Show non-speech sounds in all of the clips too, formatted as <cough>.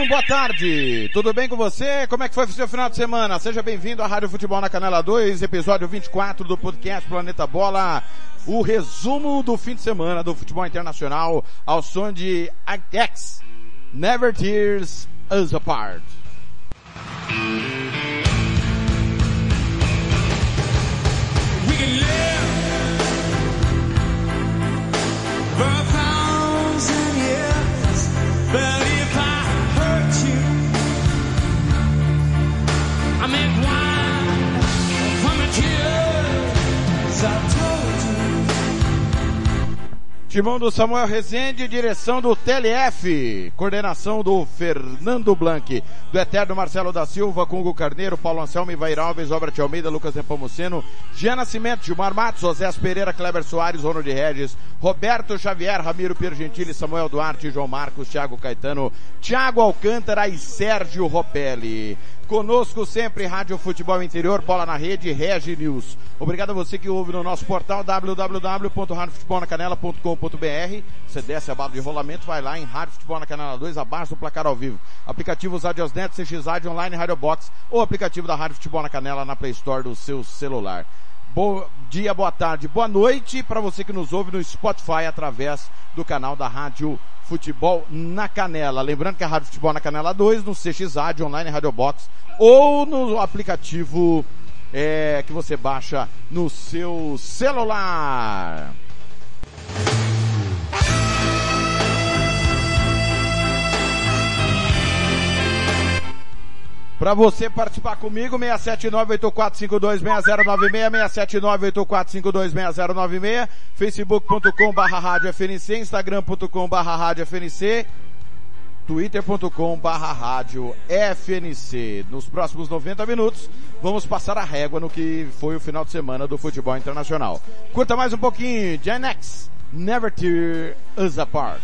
13 1, boa tarde. Tudo bem com você? Como é que foi o seu final de semana? Seja bem-vindo à Rádio Futebol na Canela 2, episódio 24 do podcast Planeta Bola. O resumo do fim de semana do futebol internacional ao som de X. Never Tears Us Apart. We can live Timão do Samuel Rezende, direção do TLF, coordenação do Fernando Blanc, do Eterno Marcelo da Silva, Congo Carneiro, Paulo Anselmo, Ivair Alves, Obra de Almeida, Lucas Nepomuceno, Jean Nascimento, Gilmar Matos, José Pereira, Kleber Soares, Ronald Regis, Roberto Xavier, Ramiro Piero Gentili, Samuel Duarte, João Marcos, Thiago Caetano, Thiago Alcântara e Sérgio Ropelli. Conosco sempre Rádio Futebol Interior, Bola na Rede, Regi News. Obrigado a você que ouve no nosso portal www.radiofutebolnacanela.com.br. Você desce a barra de rolamento, vai lá em Rádio Futebol na Canela 2, abaixo do placar ao vivo. Aplicativos Radiosnet, CXAD Online, Radio Box ou aplicativo da Rádio Futebol na Canela na Play Store do seu celular. Bom dia, boa tarde, boa noite para você que nos ouve no Spotify através do canal da Rádio Futebol na Canela. Lembrando que a Rádio Futebol na Canela 2, no CXAD, online Radio Box ou no aplicativo é, que você baixa no seu celular. Para você participar comigo, 679-8452-6096, 679-8452-6096, facebook.com barra rádio FNC, instagram.com barra rádio FNC, twitter.com barra rádio FNC. Nos próximos 90 minutos, vamos passar a régua no que foi o final de semana do futebol internacional. Curta mais um pouquinho, Gen X, Never Tear Us Apart.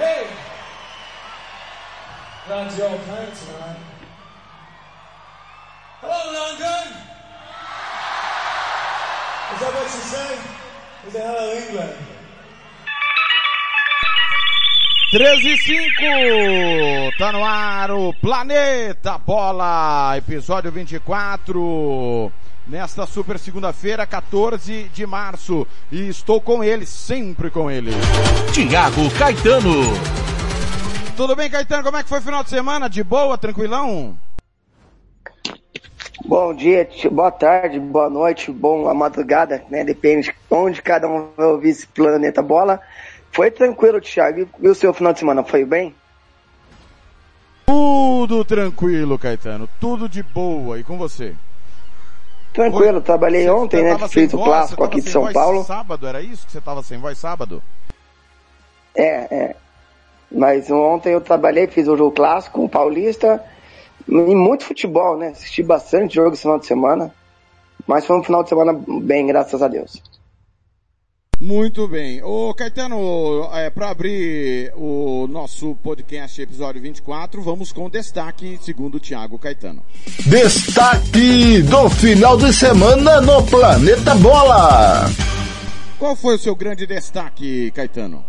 Hey! Glad you all playing tonight. Hello, London! Is that what you say? Is it hello, England? 13 e 5, tá no ar o Planeta Bola, episódio 24, nesta super segunda-feira, 14 de março, e estou com ele, sempre com ele. Tiago Caetano. Tudo bem, Caetano? Como é que foi o final de semana? De boa, tranquilão? Bom dia, boa tarde, boa noite, boa madrugada, né? Depende de onde cada um vai ouvir esse Planeta Bola. Foi tranquilo, Thiago. E o seu final de semana foi bem? Tudo tranquilo, Caetano. Tudo de boa. E com você? Tranquilo, Oi, trabalhei Você- ontem, você né? tava Fiz sem o voz? clássico aqui de São voz Paulo. Sábado, era isso que você tava sem voz sábado? É, é. Mas ontem eu trabalhei, fiz o jogo clássico, o Paulista, e muito futebol, né? Assisti bastante jogo esse final de semana. Mas foi um final de semana bem, graças a Deus. Muito bem. Ô Caetano, é, para abrir o nosso podcast episódio 24, vamos com destaque segundo o Thiago Caetano. Destaque do final de semana no Planeta Bola. Qual foi o seu grande destaque, Caetano?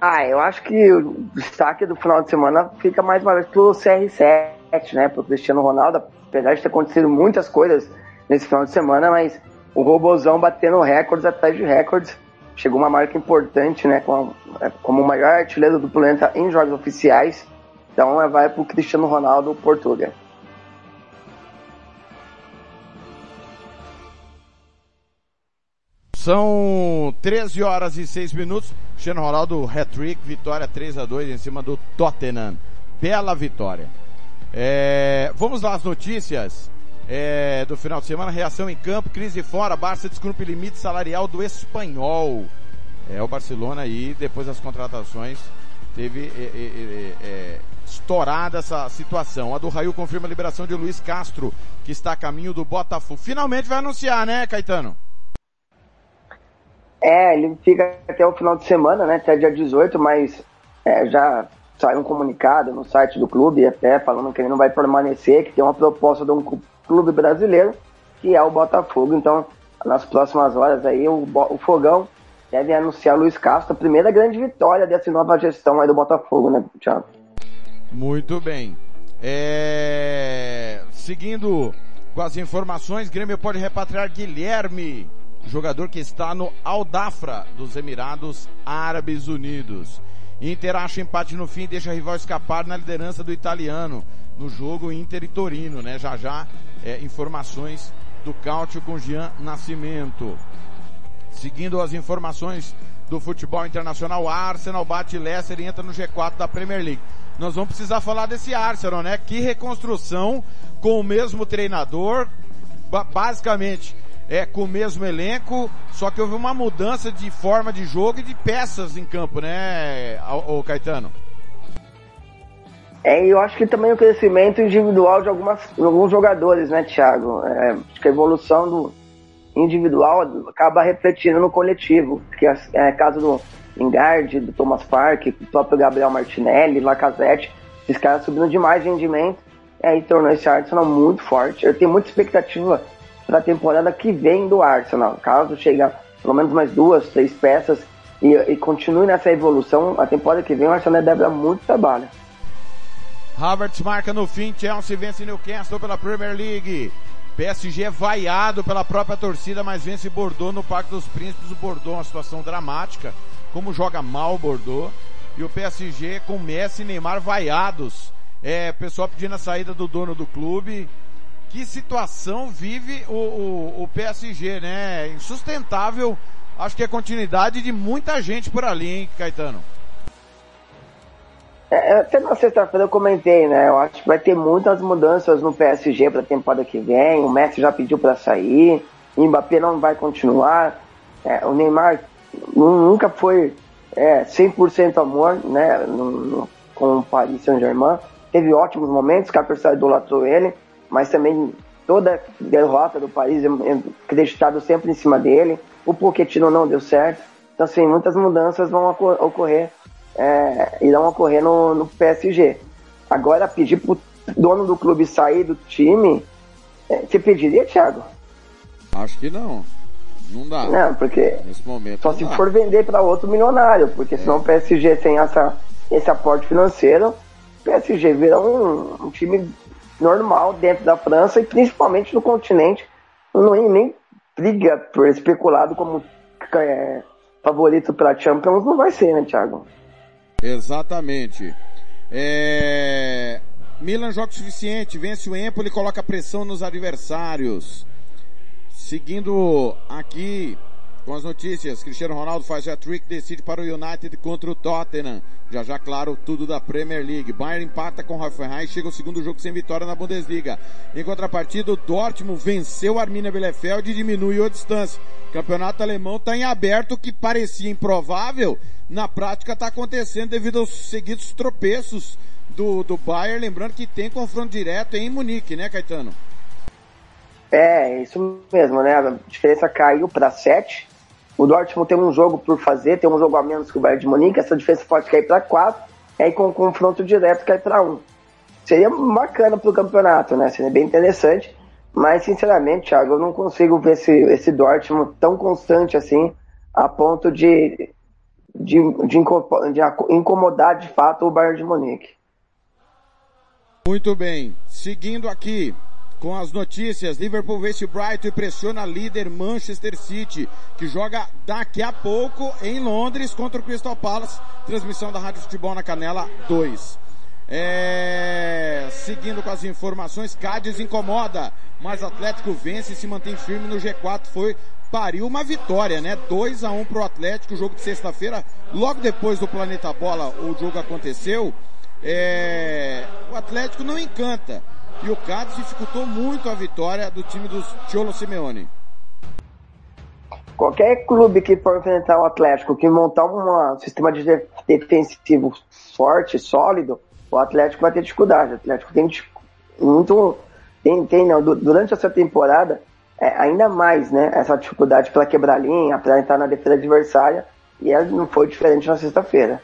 Ah, eu acho que o destaque do final de semana fica mais uma vez pro CR7, né? Pro Cristiano Ronaldo, apesar de ter acontecido muitas coisas nesse final de semana, mas o Robozão batendo recordes atrás de recordes. Chegou uma marca importante, né? com- é, Como o maior artilheiro do planeta em jogos oficiais. Então é, vai pro Cristiano Ronaldo Portugal. São 13 horas e 6 minutos. Cristiano Ronaldo, hat-trick, vitória 3 a 2 em cima do Tottenham. Bela vitória. É, vamos lá as notícias é, do final de semana. Reação em campo, crise fora, Barça descumpre limite salarial do espanhol. É, o Barcelona aí, depois das contratações, teve é, é, é, é, estourada essa situação. A do Raio confirma a liberação de Luiz Castro, que está a caminho do Botafogo. Finalmente vai anunciar, né, Caetano? É, ele fica até o final de semana, né? Até dia 18, mas é, já saiu um comunicado no site do clube, até falando que ele não vai permanecer, que tem uma proposta de um clube brasileiro, que é o Botafogo. Então, nas próximas horas aí, o, o Fogão deve anunciar Luiz Castro, a primeira grande vitória dessa nova gestão aí do Botafogo, né, Thiago? Muito bem. É, Seguindo com as informações, Grêmio pode repatriar Guilherme, jogador que está no Al-Dafra dos Emirados Árabes Unidos. Inter acha empate no fim e deixa rival escapar na liderança do italiano no jogo Inter e Torino, né? Já já é, informações do Cáutio com Jean Nascimento. Seguindo as informações do futebol internacional, Arsenal bate Leicester e entra no G4 da Premier League. Nós vamos precisar falar desse Arsenal, né? Que reconstrução com o mesmo treinador, ba- basicamente é com o mesmo elenco, só que houve uma mudança de forma de jogo e de peças em campo, né, o Caetano? É, e eu acho que também o crescimento individual de, algumas, de alguns jogadores, né, Thiago? É, acho que a evolução do individual acaba refletindo no coletivo. Que é, é caso do Lingard, do Thomas Park, do próprio Gabriel Martinelli, Lacazette, esses caras subindo demais de rendimento, e aí tornou esse Arsenal muito forte. Eu tenho muita expectativa para a temporada que vem do Arsenal. Caso chegue pelo menos mais duas, três peças e, e continue nessa evolução, a temporada que vem o Arsenal deve dar muito trabalho. Havertz marca no fim, Chelsea vence Newcastle pela Premier League. PSG é vaiado pela própria torcida, mas vence Bordeaux no Parque dos Príncipes. O Bordeaux uma situação dramática, como joga mal o Bordeaux. E o PSG com Messi e Neymar vaiados. É, pessoal pedindo a saída do dono do clube. Que situação vive o, o, o PSG, né? Insustentável. Acho que é continuidade de muita gente por ali, hein, Caetano? É, até na sexta-feira eu comentei, né? Eu acho que vai ter muitas mudanças no PSG para a temporada que vem. O Messi já pediu para sair, o Mbappé não vai continuar. É, o Neymar nu- nunca foi é, 100% amor, né? No, no- com o Paris Saint-Germain. Teve ótimos momentos, que a idolatrou ele, mas também toda derrota do Paris é é acreditado sempre em cima dele. O Pochettino não deu certo. Então, assim, muitas mudanças vão ocor- ocorrer é, irão ocorrer no, no PSG. Agora, pedir pro dono do clube sair do time, é, você pediria, Thiago? Acho que não. Não dá. Não, porque Nesse momento. só se dá. for vender para outro milionário, porque senão o PSG sem essa, esse aporte financeiro, o PSG vira um, um time normal dentro da França e principalmente no continente. Não nem, nem briga por especulado como é, favorito para Champions, não vai ser, né, Thiago? Exatamente. É... Milan joga o suficiente, vence o Empoli coloca pressão nos adversários. Seguindo aqui com as notícias, Cristiano Ronaldo faz hat-trick, decide para o United contra o Tottenham. Já já, claro, tudo da Premier League. Bayern empata com Hoffenheim e chega o segundo jogo sem vitória na Bundesliga. Em contrapartida, o Dortmund venceu o Arminia Bielefeld e diminuiu a distância. O campeonato alemão está em aberto, que parecia improvável, na prática está acontecendo devido aos seguidos tropeços do, do Bayern. Lembrando que tem confronto direto em Munique, né, Caetano? É, isso mesmo, né? A diferença caiu para 7. O Dortmund tem um jogo por fazer, tem um jogo a menos que o Bayern de Munique, essa diferença pode cair para 4, aí com o confronto direto cai para 1. Seria bacana pro campeonato, né? Seria bem interessante, mas sinceramente, Thiago, eu não consigo ver esse, esse Dortmund tão constante assim, a ponto de, de, de, de incomodar de fato o Bayern de Munique. Muito bem. Seguindo aqui com as notícias, Liverpool vence o Brighton e pressiona a líder Manchester City, que joga daqui a pouco em Londres contra o Crystal Palace. Transmissão da Rádio Futebol na Canela 2. É... Seguindo com as informações, Cádiz incomoda, mas Atlético vence e se mantém firme no G4. Foi pariu uma vitória, né? 2 a 1 pro Atlético, jogo de sexta-feira, logo depois do Planeta Bola, o jogo aconteceu. É... O Atlético não encanta. E o Cádiz dificultou muito a vitória do time dos Cholo Simeone. Qualquer clube que for enfrentar o Atlético, que montar um sistema de de- defensivo forte, sólido, o Atlético vai ter dificuldade. O Atlético tem muito. Tem, tem não, du- durante essa temporada, é, ainda mais, né? Essa dificuldade para quebrar linha, para entrar na defesa adversária, e ela não foi diferente na sexta-feira.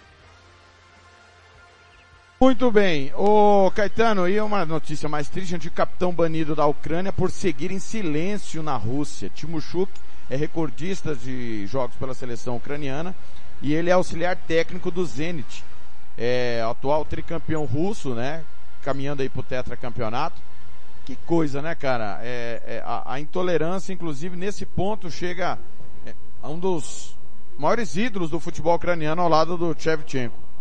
Muito bem. Ô Caetano, e uma notícia mais triste, antigo capitão banido da Ucrânia por seguir em silêncio na Rússia. Timushuk é recordista de jogos pela seleção ucraniana e ele é auxiliar técnico do Zenit. É atual tricampeão russo, né? Caminhando aí pro tetracampeonato. Que coisa, né, cara? É, é, a, a intolerância, inclusive, nesse ponto chega é, a um dos maiores ídolos do futebol ucraniano ao lado do Shevchenko.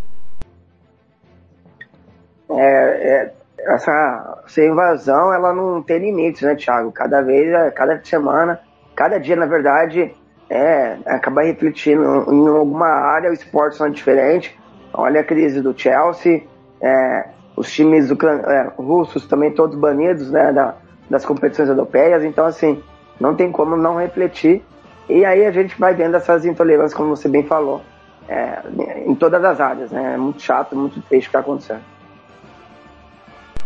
É, é, essa, essa invasão, ela não tem limites, né, Thiago? Cada vez, é, cada semana, cada dia, na verdade, é, acaba refletindo em alguma área, o esporte são diferente. Olha a crise do Chelsea, é, os times ucran- é, russos também todos banidos, né, da- das competições europeias. Então, assim, não tem como não refletir. E aí a gente vai vendo essas intolerâncias, como você bem falou, é, em todas as áreas, né? É muito chato, muito triste o que está acontecendo.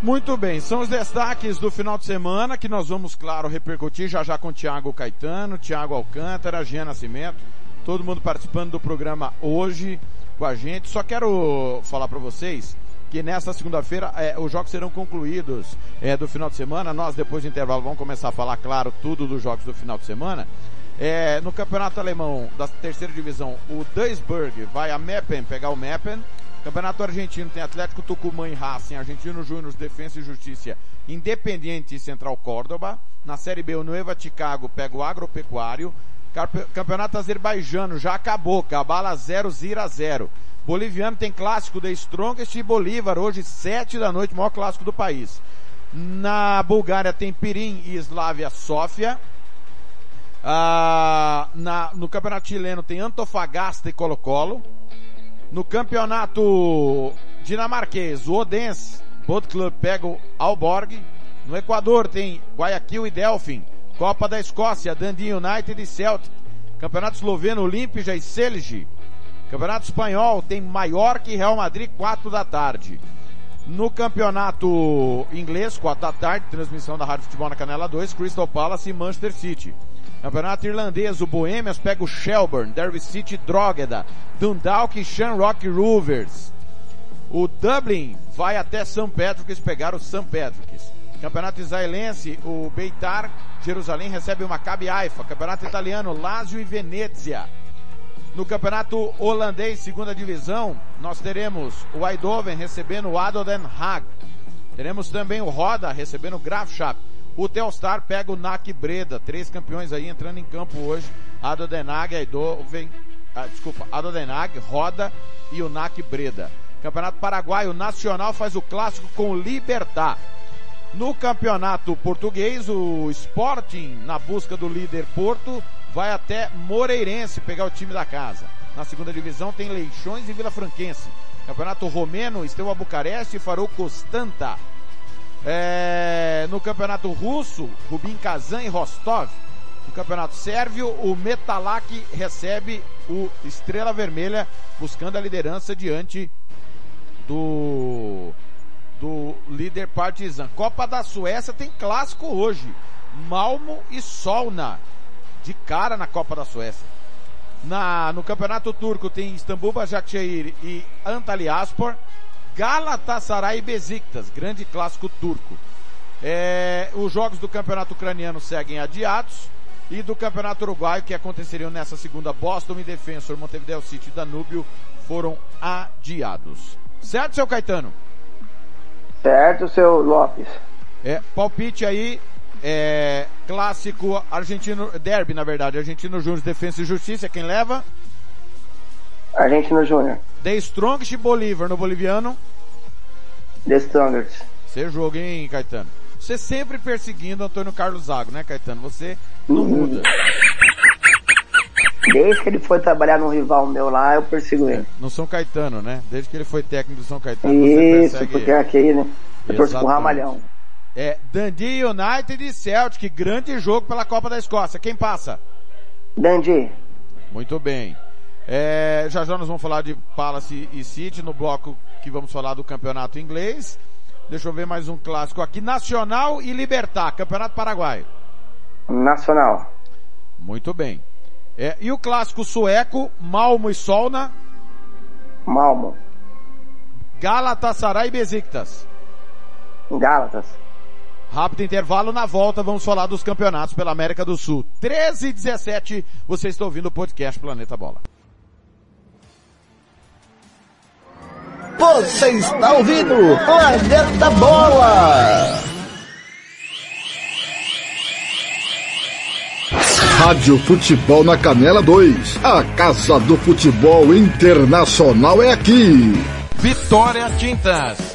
Muito bem, são os destaques do final de semana que nós vamos, claro, repercutir já já com Tiago Caetano, Tiago Alcântara, Jean Nascimento, todo mundo participando do programa hoje com a gente. Só quero falar para vocês que nesta segunda-feira é, os jogos serão concluídos é, do final de semana. Nós, depois do intervalo, vamos começar a falar, claro, tudo dos jogos do final de semana. É, no campeonato alemão da terceira divisão, o Duisburg vai a Meppen pegar o Meppen. Campeonato argentino tem Atlético Tucumã e Racing, Argentino Júnior, Defensa e Justiça, Independiente e Central Córdoba. Na Série B, o Nueva Chicago pega o Agropecuário. Campeonato Azerbaijano já acabou, Cabala 0, Zira 0. Boliviano tem clássico da Strongest e Bolívar, hoje 7 da noite, maior clássico do país. Na Bulgária tem Pirim e Slavia Sofia. Ah, na, no campeonato chileno tem Antofagasta e Colo-Colo. No campeonato dinamarquês, o Odense, Boat Club pega o Alborg. No Equador tem Guayaquil e Delfim. Copa da Escócia, Dundee United e Celtic. Campeonato esloveno, Olimpija e Celje. Campeonato espanhol tem Mallorca e Real Madrid, 4 da tarde. No campeonato inglês, 4 da tarde, transmissão da Rádio Futebol na Canela 2, Crystal Palace e Manchester City. Campeonato irlandês, o Bohemians pega o Shelburne, Derby City Drogheda, Dundalk e Shamrock Rovers. O Dublin vai até St. Patrick's pegar o St. Patrick's. Campeonato israelense, o Beitar Jerusalém recebe o Maccabi Haifa. Campeonato italiano, Lazio e Venezia. No campeonato holandês, segunda divisão, nós teremos o Eindhoven recebendo o Ado Den Haag. Teremos também o Roda recebendo o Graafschap. O Telstar pega o NAC Breda. Três campeões aí entrando em campo hoje. Ado Den Haag, Eindhoven, ah, desculpa, Ado Den Haag, Roda e o NAC Breda. Campeonato Paraguaio Nacional faz o clássico com o Libertar. No campeonato português, o Sporting, na busca do líder Porto, vai até Moreirense pegar o time da casa. Na segunda divisão tem Leixões e Vila Franquense. Campeonato romeno, Steaua Bucareste e Farou Constanta. É, no campeonato russo, Rubin Kazan e Rostov. No campeonato sérvio, o Metalak recebe o Estrela Vermelha, buscando a liderança diante do do líder Partizan. Copa da Suécia tem clássico hoje. Malmo e Solna. De cara na Copa da Suécia. Na, no Campeonato Turco tem Istambul Başakşehir e Antalyaspor. Galatasaray e Besiktas. Grande clássico turco. É, os jogos do Campeonato Ucraniano seguem adiados. E do Campeonato Uruguaio, que aconteceriam nessa segunda, Boston e Defensor, Montevideo City e Danúbio, foram adiados. Certo, seu Caetano? Certo, seu Lopes. É, palpite aí, é, clássico argentino, derby na verdade, argentino Júnior Defesa e Justiça, quem leva? Argentino Júnior. The Strongest Bolívar no boliviano. The Strongest. Você jogo, hein, Caetano? Você sempre perseguindo Antônio Carlos Zago, né, Caetano? Você não muda. Desde que ele foi trabalhar no rival meu lá, eu persigo ele. No São Caetano, né? Desde que ele foi técnico do São Caetano, você Isso, persegue porque ele. aqui, né? Eu torço pro. Ramalhão. É, Dundee United e Celtic, grande jogo pela Copa da Escócia. Quem passa? Dandy, Muito bem. É, já já nós vamos falar de Palace e City no bloco que vamos falar do campeonato inglês. Deixa eu ver mais um clássico aqui. Nacional e Libertar, Campeonato Paraguaio. Nacional. Muito bem. É, e o clássico sueco, Malmo e Solna, Malmo. Galatasaray e Besiktas. Gálatas. Rápido intervalo na volta, vamos falar dos campeonatos pela América do Sul. 13 e 17, você está ouvindo o podcast Planeta Bola. Você está ouvindo Planeta Bola. Rádio Futebol na Canela 2. A Casa do Futebol Internacional é aqui. Vitória Tintas.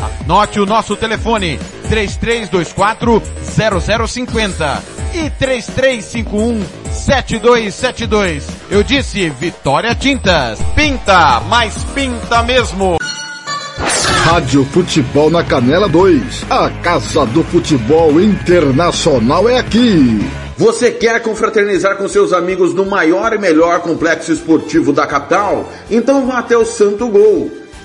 Anote o nosso telefone, 3324 0050 e 3351 7272. Eu disse Vitória Tintas. Pinta, mas pinta mesmo. Rádio Futebol na Canela 2. A Casa do Futebol Internacional é aqui. Você quer confraternizar com seus amigos no maior e melhor complexo esportivo da capital? Então vá até o Santo Gol.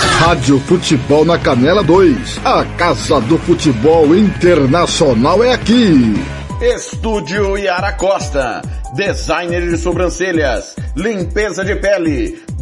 Rádio Futebol na Canela 2. A Casa do Futebol Internacional é aqui. Estúdio Yara Costa, designer de sobrancelhas, limpeza de pele,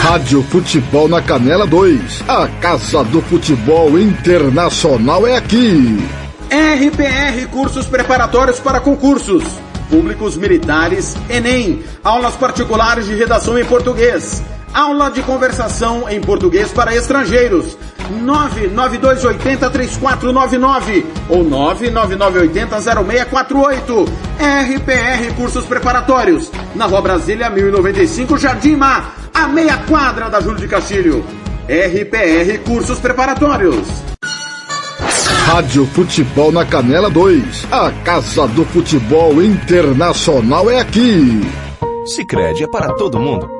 Rádio Futebol na Canela 2. A Casa do Futebol Internacional é aqui. RPR Cursos Preparatórios para Concursos. Públicos Militares, Enem. Aulas particulares de redação em português. Aula de conversação em português para estrangeiros. 992803499 ou 999800648. RPR Cursos Preparatórios. Na Rua Brasília 1095, Jardim Mar, a meia quadra da Júlio de Castilho. RPR Cursos Preparatórios. Rádio Futebol na Canela 2. A Casa do Futebol Internacional é aqui. Sicredi é para todo mundo.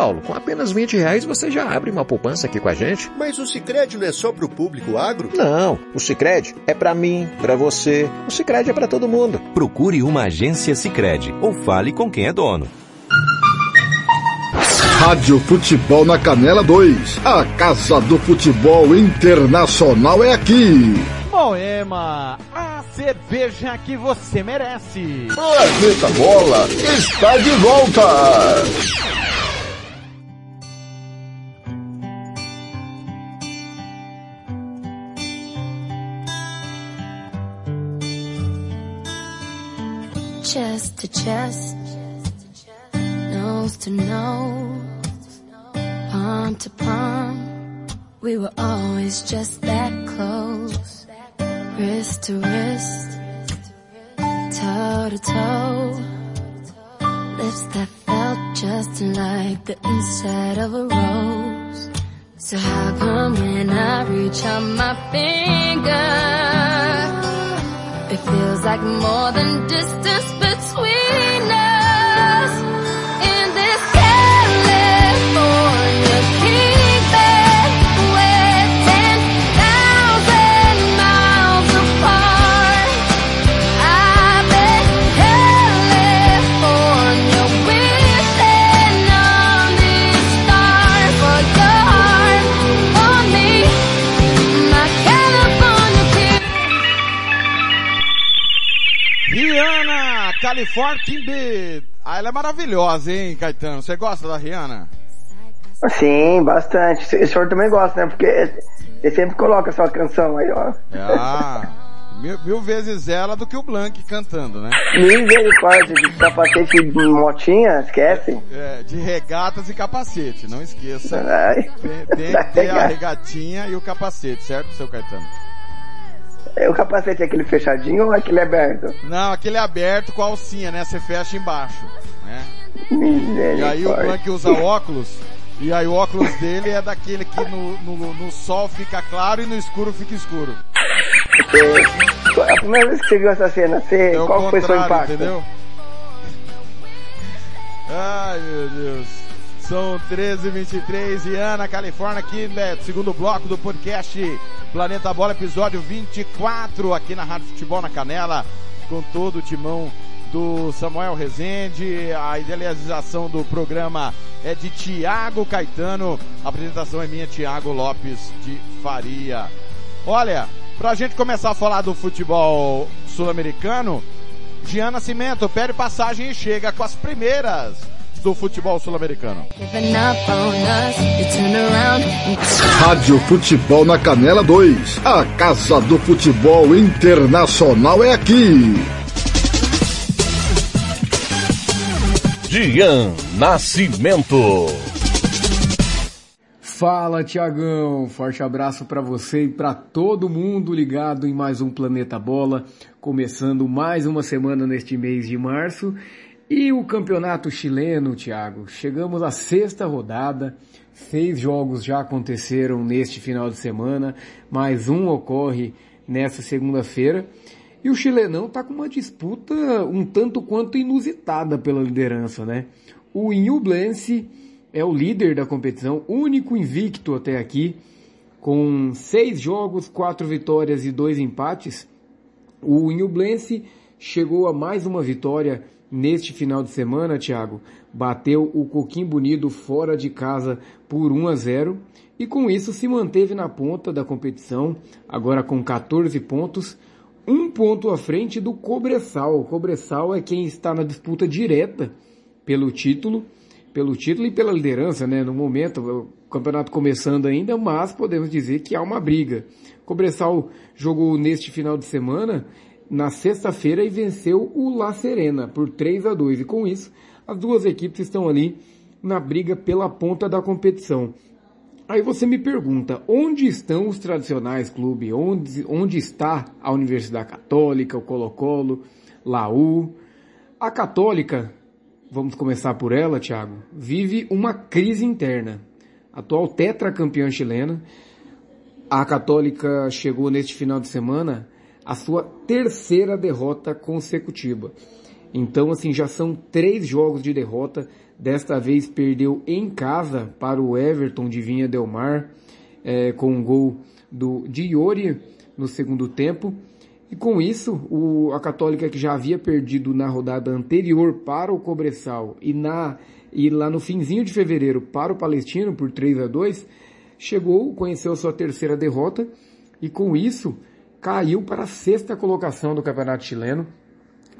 Paulo. Com apenas 20 reais você já abre uma poupança aqui com a gente. Mas o Sicredi não é só pro público agro? Não, o Sicredi é para mim, para você. O Sicredi é para todo mundo. Procure uma agência Sicredi ou fale com quem é dono. Rádio Futebol na Canela 2. A Casa do Futebol Internacional é aqui. Moema, a cerveja que você merece. Planeta Bola está de volta. Chest to chest, nose to nose, palm to palm. We were always just that close, wrist to wrist, toe to toe. Lips that felt just like the inside of a rose. So how come when I reach out my finger? It feels like more than distance California Kimber. Ah, ela é maravilhosa, hein, Caetano? Você gosta da Rihanna? Sim, bastante. O senhor também gosta, né? Porque ele sempre coloca sua canção aí, ó. Ah, mil, mil vezes ela do que o Blank cantando, né? Misericórdia, de capacete de motinha, esquece. É, de regatas e capacete, não esqueça. Ai. Tem, tem que ter a regatinha e o capacete, certo, seu Caetano? É, O capacete é aquele fechadinho ou aquele aberto? Não, aquele é aberto com a alcinha, né? Você fecha embaixo, né? E aí o Blank usa óculos, e aí o óculos dele é daquele que no, no, no sol fica claro e no escuro fica escuro. É, a primeira vez que você viu essa cena, você, É o qual foi seu contrário, impacto? entendeu? Ai, meu Deus. São 13h23 e Ana, Califórnia, aqui, né, segundo bloco do podcast Planeta Bola, episódio 24, aqui na Rádio Futebol na Canela, com todo o timão do Samuel Rezende, a idealização do programa é de Tiago Caetano, a apresentação é minha, Tiago Lopes de Faria. Olha, pra gente começar a falar do futebol sul-americano, Giana Cimento pede passagem e chega com as primeiras do futebol sul-americano. Rádio Futebol na Canela 2. A Casa do Futebol Internacional é aqui. Dian Nascimento. Fala, Tiagão. Forte abraço para você e para todo mundo ligado em mais um Planeta Bola, começando mais uma semana neste mês de março. E o campeonato chileno, Thiago, chegamos à sexta rodada, seis jogos já aconteceram neste final de semana, mais um ocorre nesta segunda-feira. E o chilenão está com uma disputa um tanto quanto inusitada pela liderança, né? O Ñublense é o líder da competição, único invicto até aqui, com seis jogos, quatro vitórias e dois empates. O Inublense chegou a mais uma vitória neste final de semana, Thiago. Bateu o Coquim Bonito fora de casa por 1 a 0 e com isso se manteve na ponta da competição, agora com 14 pontos, um ponto à frente do Cobressal. O Cobressal é quem está na disputa direta pelo título, pelo título e pela liderança, né? No momento, o campeonato começando ainda, mas podemos dizer que há uma briga. O Cobressal jogou neste final de semana, na sexta-feira, e venceu o La Serena por 3 a 2 E com isso, as duas equipes estão ali na briga pela ponta da competição. Aí você me pergunta, onde estão os tradicionais clubes? Onde, onde está a Universidade Católica, o Colo-Colo, Laú? A Católica, vamos começar por ela, Thiago, vive uma crise interna. Atual tetracampeã chilena, a Católica chegou neste final de semana a sua terceira derrota consecutiva. Então, assim, já são três jogos de derrota. Desta vez perdeu em casa para o Everton de Vinha Del Mar, é, com um gol do Diori no segundo tempo. E com isso, o, a Católica que já havia perdido na rodada anterior para o Cobressal e, na, e lá no finzinho de fevereiro para o Palestino por 3 a 2 chegou, conheceu sua terceira derrota e com isso caiu para a sexta colocação do Campeonato Chileno,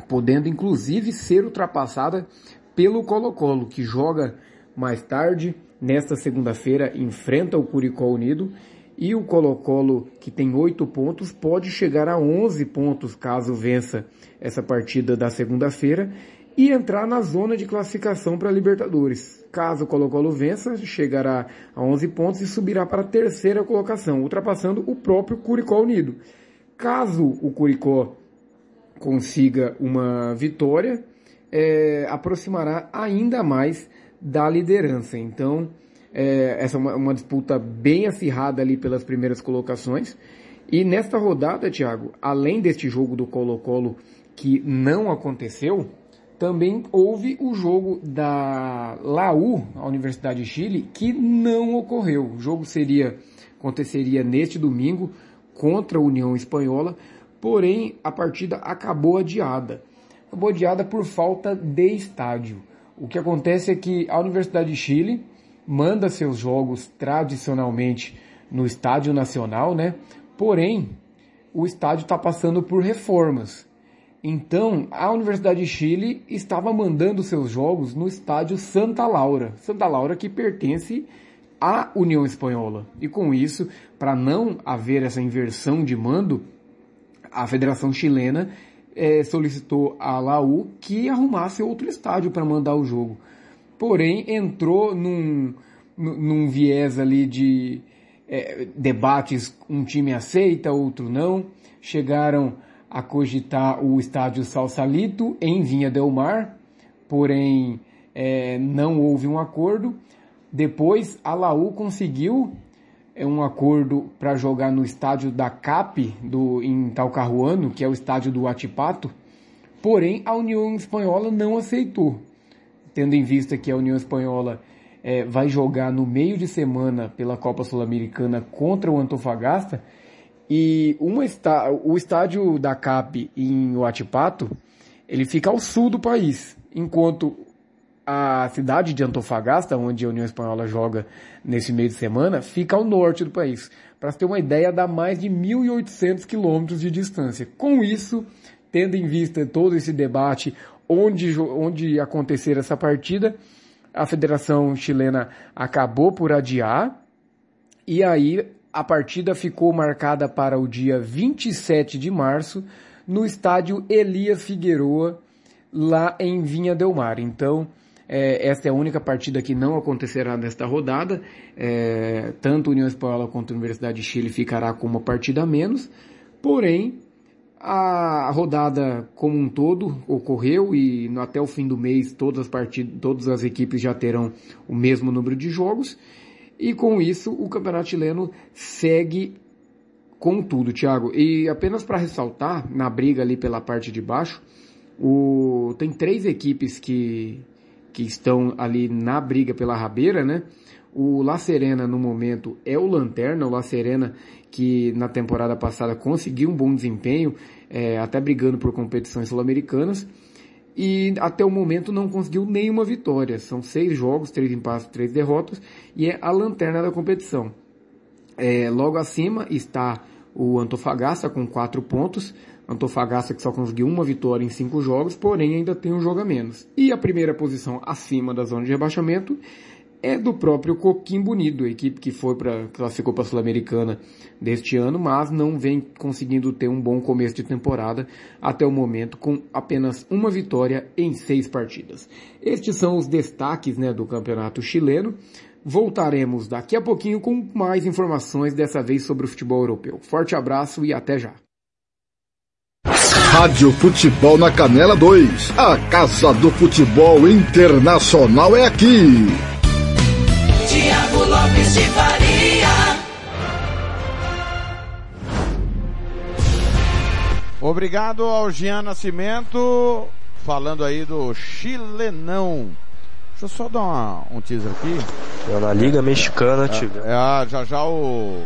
podendo inclusive ser ultrapassada pelo Colo-Colo, que joga mais tarde, nesta segunda-feira, enfrenta o Curicó Unido, e o Colo-Colo, que tem oito pontos, pode chegar a 11 pontos caso vença essa partida da segunda-feira e entrar na zona de classificação para a Libertadores. Caso o Colo-Colo vença, chegará a 11 pontos e subirá para a terceira colocação, ultrapassando o próprio Curicó Unido. Caso o Curicó consiga uma vitória, é, aproximará ainda mais da liderança. Então, é, essa é uma, uma, disputa bem acirrada ali pelas primeiras colocações. E nesta rodada, Thiago, além deste jogo do Colo-Colo que não aconteceu, também houve o jogo da Laú, a Universidade de Chile, que não ocorreu. O jogo seria aconteceria neste domingo contra a União Espanhola, porém a partida acabou adiada. Acabou adiada por falta de estádio. O que acontece é que a Universidade de Chile manda seus jogos tradicionalmente no Estádio Nacional, né? Porém, o estádio está passando por reformas. Então, a Universidade de Chile estava mandando seus jogos no estádio Santa Laura. Santa Laura que pertence à União Espanhola. E com isso, para não haver essa inversão de mando, a Federação Chilena é, solicitou à Laú que arrumasse outro estádio para mandar o jogo. Porém, entrou num, num viés ali de é, debates, um time aceita, outro não. Chegaram a cogitar o estádio Salsalito em Vinha Del Mar, porém é, não houve um acordo. Depois a Laú conseguiu é um acordo para jogar no estádio da CAP do, em Talcahuano, que é o estádio do Atipato, porém a União Espanhola não aceitou, tendo em vista que a União Espanhola é, vai jogar no meio de semana pela Copa Sul-Americana contra o Antofagasta, e uma está, o estádio da CAP em Huatipato, ele fica ao sul do país, enquanto a cidade de Antofagasta, onde a União Espanhola joga nesse meio de semana, fica ao norte do país. Para ter uma ideia, dá mais de 1.800 quilômetros de distância. Com isso, tendo em vista todo esse debate, onde, onde acontecer essa partida, a Federação Chilena acabou por adiar, e aí a partida ficou marcada para o dia 27 de março, no estádio Elias Figueroa, lá em Vinha Del Mar. Então, é, esta é a única partida que não acontecerá nesta rodada. É, tanto União Espanhola quanto a Universidade de Chile ficará com uma partida a menos. Porém, a rodada como um todo ocorreu e até o fim do mês todas as partidas, todas as equipes já terão o mesmo número de jogos. E com isso o campeonato chileno segue com tudo, Thiago. E apenas para ressaltar, na briga ali pela parte de baixo, o... tem três equipes que que estão ali na briga pela rabeira, né? O La Serena, no momento, é o lanterna. O La Serena, que na temporada passada conseguiu um bom desempenho, é, até brigando por competições sul-americanas. E até o momento não conseguiu nenhuma vitória. São seis jogos, três empates, três derrotas. E é a lanterna da competição. É, logo acima está o Antofagasta com quatro pontos. Antofagasta que só conseguiu uma vitória em cinco jogos, porém ainda tem um jogo a menos. E a primeira posição acima da zona de rebaixamento é do próprio Coquimbo Unido, a equipe que foi para classificou para a Sul-Americana deste ano, mas não vem conseguindo ter um bom começo de temporada até o momento, com apenas uma vitória em seis partidas. Estes são os destaques né, do campeonato chileno. Voltaremos daqui a pouquinho com mais informações, dessa vez sobre o futebol europeu. Forte abraço e até já. Rádio Futebol na Canela 2. A Casa do Futebol Internacional é aqui. Tiago Lopes de Faria. Obrigado ao Jean Nascimento, falando aí do chilenão. Deixa eu só dar uma, um teaser aqui. É na Liga Mexicana, tio. É, ah, já já o.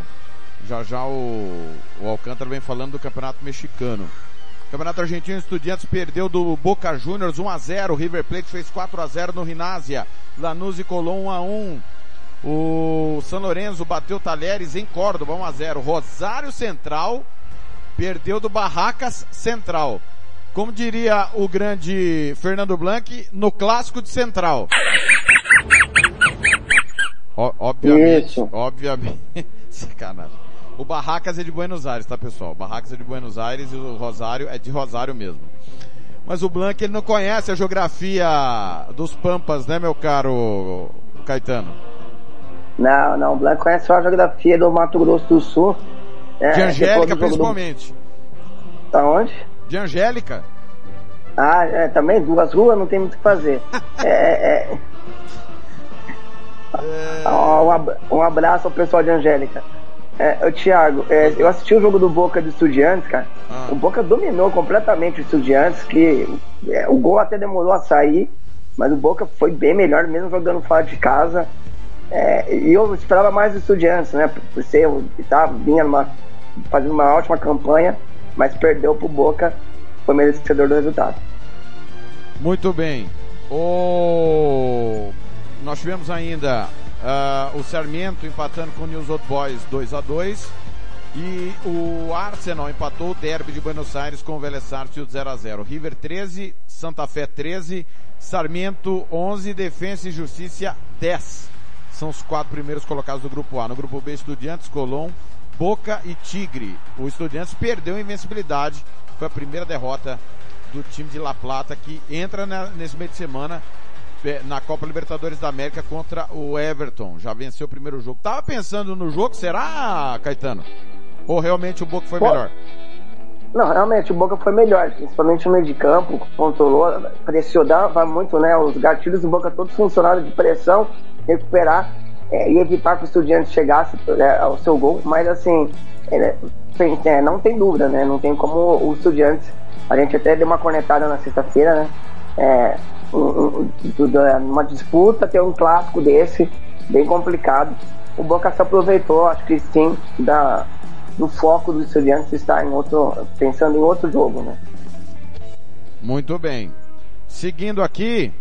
Já já o, o Alcântara vem falando do Campeonato Mexicano. Campeonato Argentino Estudiantes perdeu do Boca Juniors 1 a 0 River Plate fez 4 a 0 no Rinásia. Lanús e Colón 1 a 1 O São Lourenço bateu Talheres em Córdoba 1 a 0 Rosário Central perdeu do Barracas Central. Como diria o grande Fernando Blanc, no clássico de Central. O, obviamente, Isso. obviamente, <laughs> sacanagem. O Barracas é de Buenos Aires, tá pessoal? O Barracas é de Buenos Aires e o Rosário é de Rosário mesmo. Mas o Blanc ele não conhece a geografia dos Pampas, né meu caro Caetano? Não, não, o Blanco conhece só a geografia do Mato Grosso do Sul. É, De Angélica principalmente. Do... Tá onde? De Angélica? Ah, é, também duas ruas, não tem muito o que fazer. <laughs> é, é... Ó, Um, ab- um abraço ao pessoal de Angélica. É, Thiago, é, eu assisti o jogo do Boca de Estudiantes, cara. Ah. O Boca dominou completamente o Estudiantes, que é, o gol até demorou a sair, mas o Boca foi bem melhor, mesmo jogando fora de casa. É, e eu esperava mais do Estudiantes, né? Por ser, tá, vinha numa, fazendo uma ótima campanha, mas perdeu pro Boca, foi merecedor do resultado. Muito bem. O... Nós tivemos ainda ah, o Sarmiento empatando com o News Old Boys 2 a 2 e o Arsenal empatou o derby de Buenos Aires com o Vélez Sarsfield 0 a 0 River 13, Santa Fé 13, Sarmiento 11, Defensa e Justiça 10. São os quatro primeiros colocados do grupo A. No grupo B, Estudiantes, Colón, Boca e Tigre. O Estudiantes perdeu a invencibilidade. Foi a primeira derrota do time de La Plata que entra na- nesse meio de semana na Copa Libertadores da América contra o Everton. Já venceu o primeiro jogo. Tava pensando no jogo, será, Caetano? Ou realmente o Boca foi Pô. melhor? Não, realmente, o Boca foi melhor, principalmente no meio de campo, controlou, pressionava muito, né? Os gatilhos do Boca todos funcionaram de pressão, recuperar é, e evitar que o Estudiantes chegasse é, ao seu gol, mas assim, é, é, não tem dúvida, né? Não tem como o Estudiantes, a gente até deu uma cornetada na sexta-feira, né? É, um- um- é, disputa, ter um clássico desse, bem complicado. O Boca se aproveitou, acho que sim, da, do foco dos estudiantes estar em outro, pensando em outro jogo, né? Muito bem. Seguindo aqui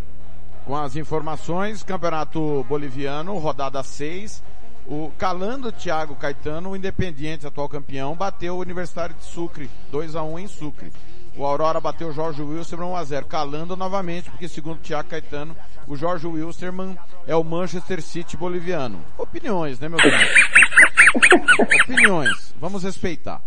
com as informações, Campeonato Boliviano, rodada 6. O calando Thiago Caetano, o Independiente, atual campeão, bateu o Universitário de Sucre, 2 a 1 em Sucre. O Aurora bateu o Jorge Wilstermann 1 a 0 calando novamente, porque segundo Thiago Caetano, o Jorge Wilstermann é o Manchester City boliviano. Opiniões, né, meus amigos? Opiniões. Vamos respeitar.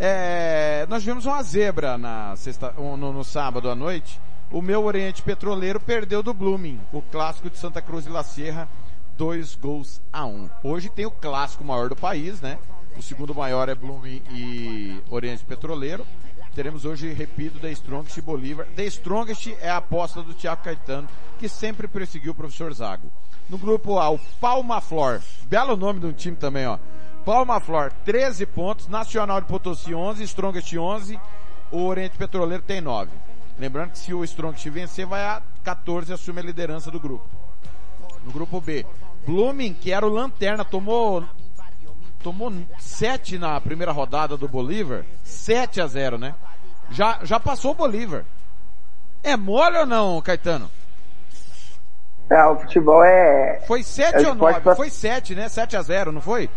É, nós tivemos uma zebra na sexta, no, no sábado à noite. O meu Oriente Petroleiro perdeu do Blooming, o clássico de Santa Cruz de La Sierra, dois gols a um. Hoje tem o clássico maior do país, né? O segundo maior é Blooming e Oriente Petroleiro. Teremos hoje, repito, The Strongest e Bolívar. The Strongest é a aposta do Thiago Caetano, que sempre perseguiu o professor Zago. No grupo A, o Palma Flor. Belo nome de um time também, ó. Palma Flor, 13 pontos. Nacional de Potosí, 11. Strongest, 11. O Oriente Petroleiro tem 9. Lembrando que se o Strongest vencer, vai a 14 e assume a liderança do grupo. No grupo B, Blooming, que era o lanterna, tomou tomou 7 na primeira rodada do Bolívar, 7 a 0, né? Já, já passou o Bolívar. É mole ou não, Caetano? É, o futebol é. Foi 7 é ou esporte 9? pra- Foi 7, né? 7 a 0, não foi?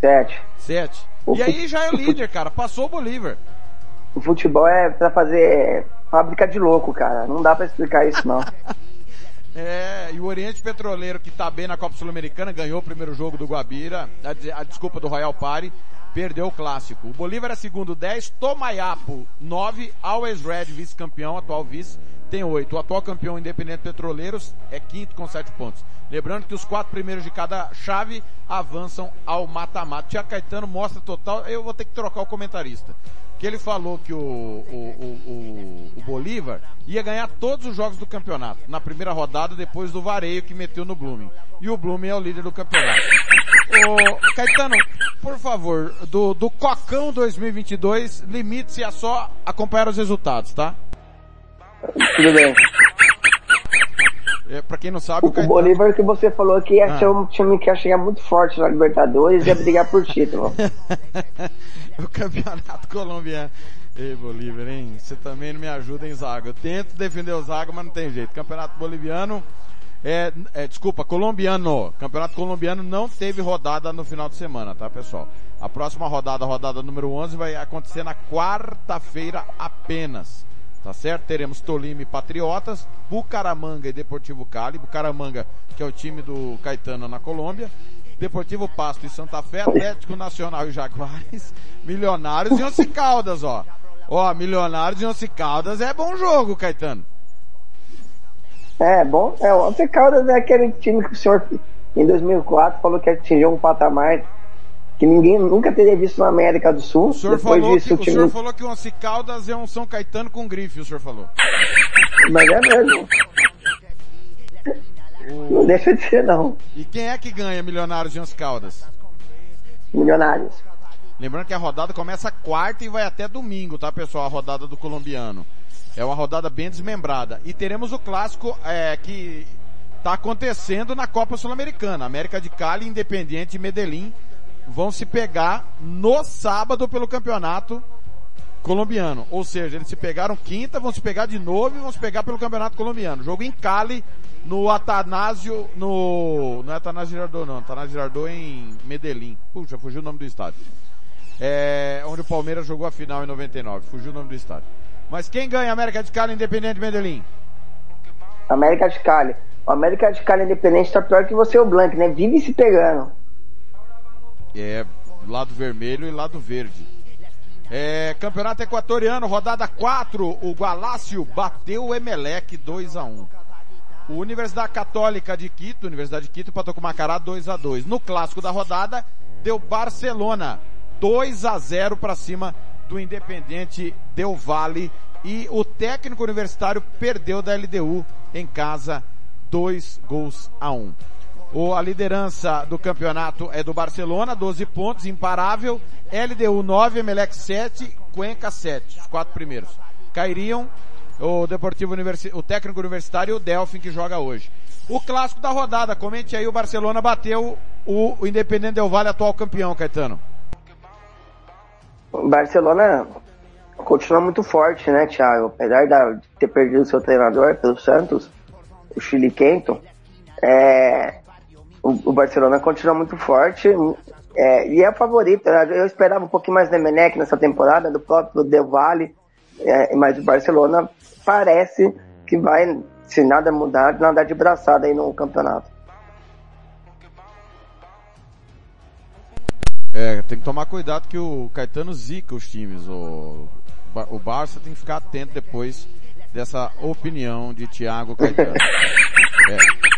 Sete. 7. O E aí já é o líder, cara. Passou o Bolívar. O futebol é pra fazer fábrica de louco, cara. Não dá pra explicar isso, não. <laughs> É, e o Oriente Petroleiro, que tá bem na Copa Sul-Americana, ganhou o primeiro jogo do Guabira, a, a desculpa do Royal Party, perdeu o clássico. O Bolívar é segundo 10, Tomayapo 9, Always Red vice-campeão, atual vice, tem 8. O atual campeão Independente Petroleiros é quinto com 7 pontos. Lembrando que os quatro primeiros de cada chave avançam ao mata-mata. Tia Caetano mostra total, eu vou ter que trocar o comentarista. Que ele falou que o, o, o, o, Bolívar ia ganhar todos os jogos do campeonato. Na primeira rodada, depois do vareio que meteu no Blooming. E o Blooming é o líder do campeonato. Ô, Caetano, por favor, do, do Cocão 2022, limite-se a só acompanhar os resultados, tá? Tudo bem. É, pra quem não sabe, o O Caetano... Bolívar que você falou que ia Ah. ser um time que ia chegar muito forte na Libertadores e ia brigar por título. <laughs> o campeonato colombiano. Ei, Bolívar, hein? Você também não me ajuda em zaga. Eu tento defender o zaga, mas não tem jeito. Campeonato boliviano, é, é, desculpa, colombiano. Campeonato colombiano não teve rodada no final de semana, tá, pessoal? A próxima rodada, rodada número 11, vai acontecer na quarta-feira apenas. Tá certo? Teremos Tolima e Patriotas, Bucaramanga e Deportivo Cali. Bucaramanga, que é o time do Caetano na Colômbia. Deportivo Pasto e Santa Fé, Atlético Nacional e Jaguares, <laughs> Milionários e Once Caldas, ó. Ó, Milionários e Once Caldas é bom jogo, Caetano. É, bom, é, o Caldas é aquele time que o senhor, em 2004, falou que atingiu um patamar que ninguém nunca teria visto na América do Sul. O senhor, Depois falou disso, que, o o time... senhor falou que o Once Caldas é um São Caetano com grife, o senhor falou. Mas é mesmo. Não deixa de ser, não. E quem é que ganha Milionários e Once Caldas? Milionários. Lembrando que a rodada começa quarta e vai até domingo, tá pessoal? A rodada do colombiano. É uma rodada bem desmembrada. E teremos o clássico é, que está acontecendo na Copa Sul-Americana. América de Cali, Independiente e Medellín vão se pegar no sábado pelo campeonato colombiano. Ou seja, eles se pegaram quinta, vão se pegar de novo e vão se pegar pelo campeonato colombiano. Jogo em Cali, no Atanásio, no, não é Atanásio Girardot não, Atanásio Girardot em Medellín. Puxa, fugiu o nome do estádio. É, onde o Palmeiras jogou a final em 99. Fugiu o nome do estádio. Mas quem ganha América de Cali Independente de Medellín? América de Cali. O América de Cali Independente tá pior que você o Blanc, né? Vive se pegando. É, lado vermelho e lado verde. É, campeonato equatoriano, rodada 4, o Gualácio bateu o Emelec 2 a 1 O Universidade Católica de Quito, Universidade de Quito empatou com o Macará 2 a 2 No clássico da rodada, deu Barcelona 2 a 0 para cima do Independente Del Vale e o técnico universitário perdeu da LDU em casa 2 gols a 1. O, a liderança do campeonato é do Barcelona, 12 pontos, imparável. LDU 9, Emelec 7, Cuenca 7, os quatro primeiros. Cairiam o Deportivo Universi o técnico universitário e o Delfim que joga hoje. O clássico da rodada, comente aí, o Barcelona bateu o, o Independente Del Vale, atual campeão, Caetano. O Barcelona continua muito forte, né, Thiago? Apesar de ter perdido seu treinador pelo Santos, o Chile Kenton, é, o, o Barcelona continua muito forte é, e é favorito. Eu esperava um pouquinho mais do Emelec nessa temporada, do próprio Del Valle, é, mas o Barcelona parece que vai, se nada mudar, nadar de braçada aí no campeonato. É, tem que tomar cuidado que o Caetano zica os times. O, o Barça tem que ficar atento depois dessa opinião de Thiago Caetano. <laughs> É.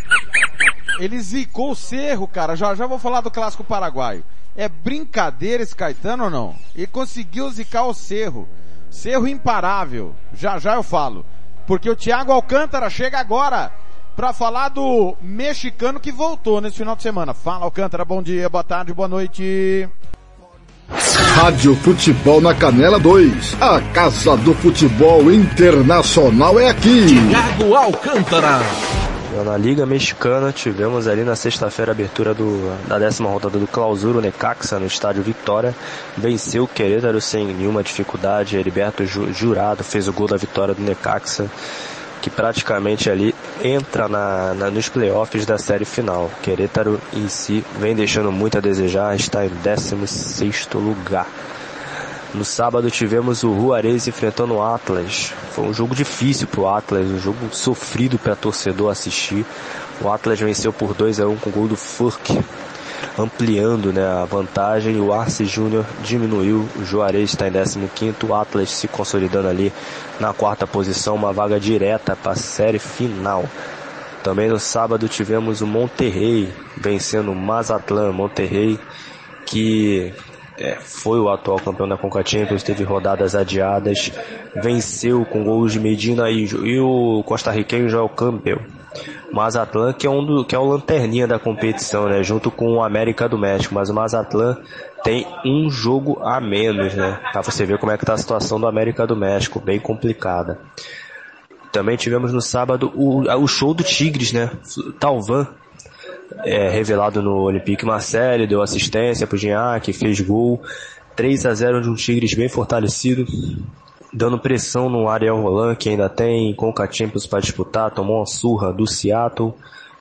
Ele zicou o Cerro, cara. Já, já vou falar do clássico paraguaio. É brincadeira esse Caetano ou não? Ele conseguiu zicar o Cerro. Cerro imparável. Já já eu falo. Porque o Thiago Alcântara chega agora para falar do mexicano que voltou nesse final de semana. Fala Alcântara, bom dia, boa tarde, boa noite. Rádio Futebol na Canela 2. A Casa do Futebol Internacional é aqui. Thiago Alcântara. Na Liga Mexicana tivemos ali na sexta-feira a abertura do, da décima rodada do Clausura, o Necaxa no estádio Vitória. Venceu o Querétaro sem nenhuma dificuldade. Heriberto Jurado fez o gol da vitória do Necaxa, que praticamente ali entra na, na, nos playoffs da série final. Querétaro em si vem deixando muito a desejar, está em 16 lugar. No sábado tivemos o Juarez enfrentando o Atlas. Foi um jogo difícil para o Atlas, um jogo sofrido para torcedor assistir. O Atlas venceu por 2 a 1 com o gol do Furk, ampliando né, a vantagem. O Arce Júnior diminuiu, o Juarez está em 15 o Atlas se consolidando ali na quarta posição, uma vaga direta para a série final. Também no sábado tivemos o Monterrey vencendo o Mazatlan. Monterrey que é, foi o atual campeão da Conca Champions, teve rodadas adiadas, venceu com gols de Medina e, e o costarriquenho Joel Campbell. Mazatlan, que é, um do, que é o lanterninha da competição, né? Junto com o América do México. Mas o Mazatlan tem um jogo a menos, né? Pra você ver como é que tá a situação do América do México, bem complicada. Também tivemos no sábado o, o show do Tigres, né? Talvan é, revelado no Olympique Marseille, deu assistência pro Gignac, fez gol. 3 a 0 de um Tigres bem fortalecido, dando pressão no Ariel Roland, que ainda tem Conca Champions para disputar, tomou uma surra do Seattle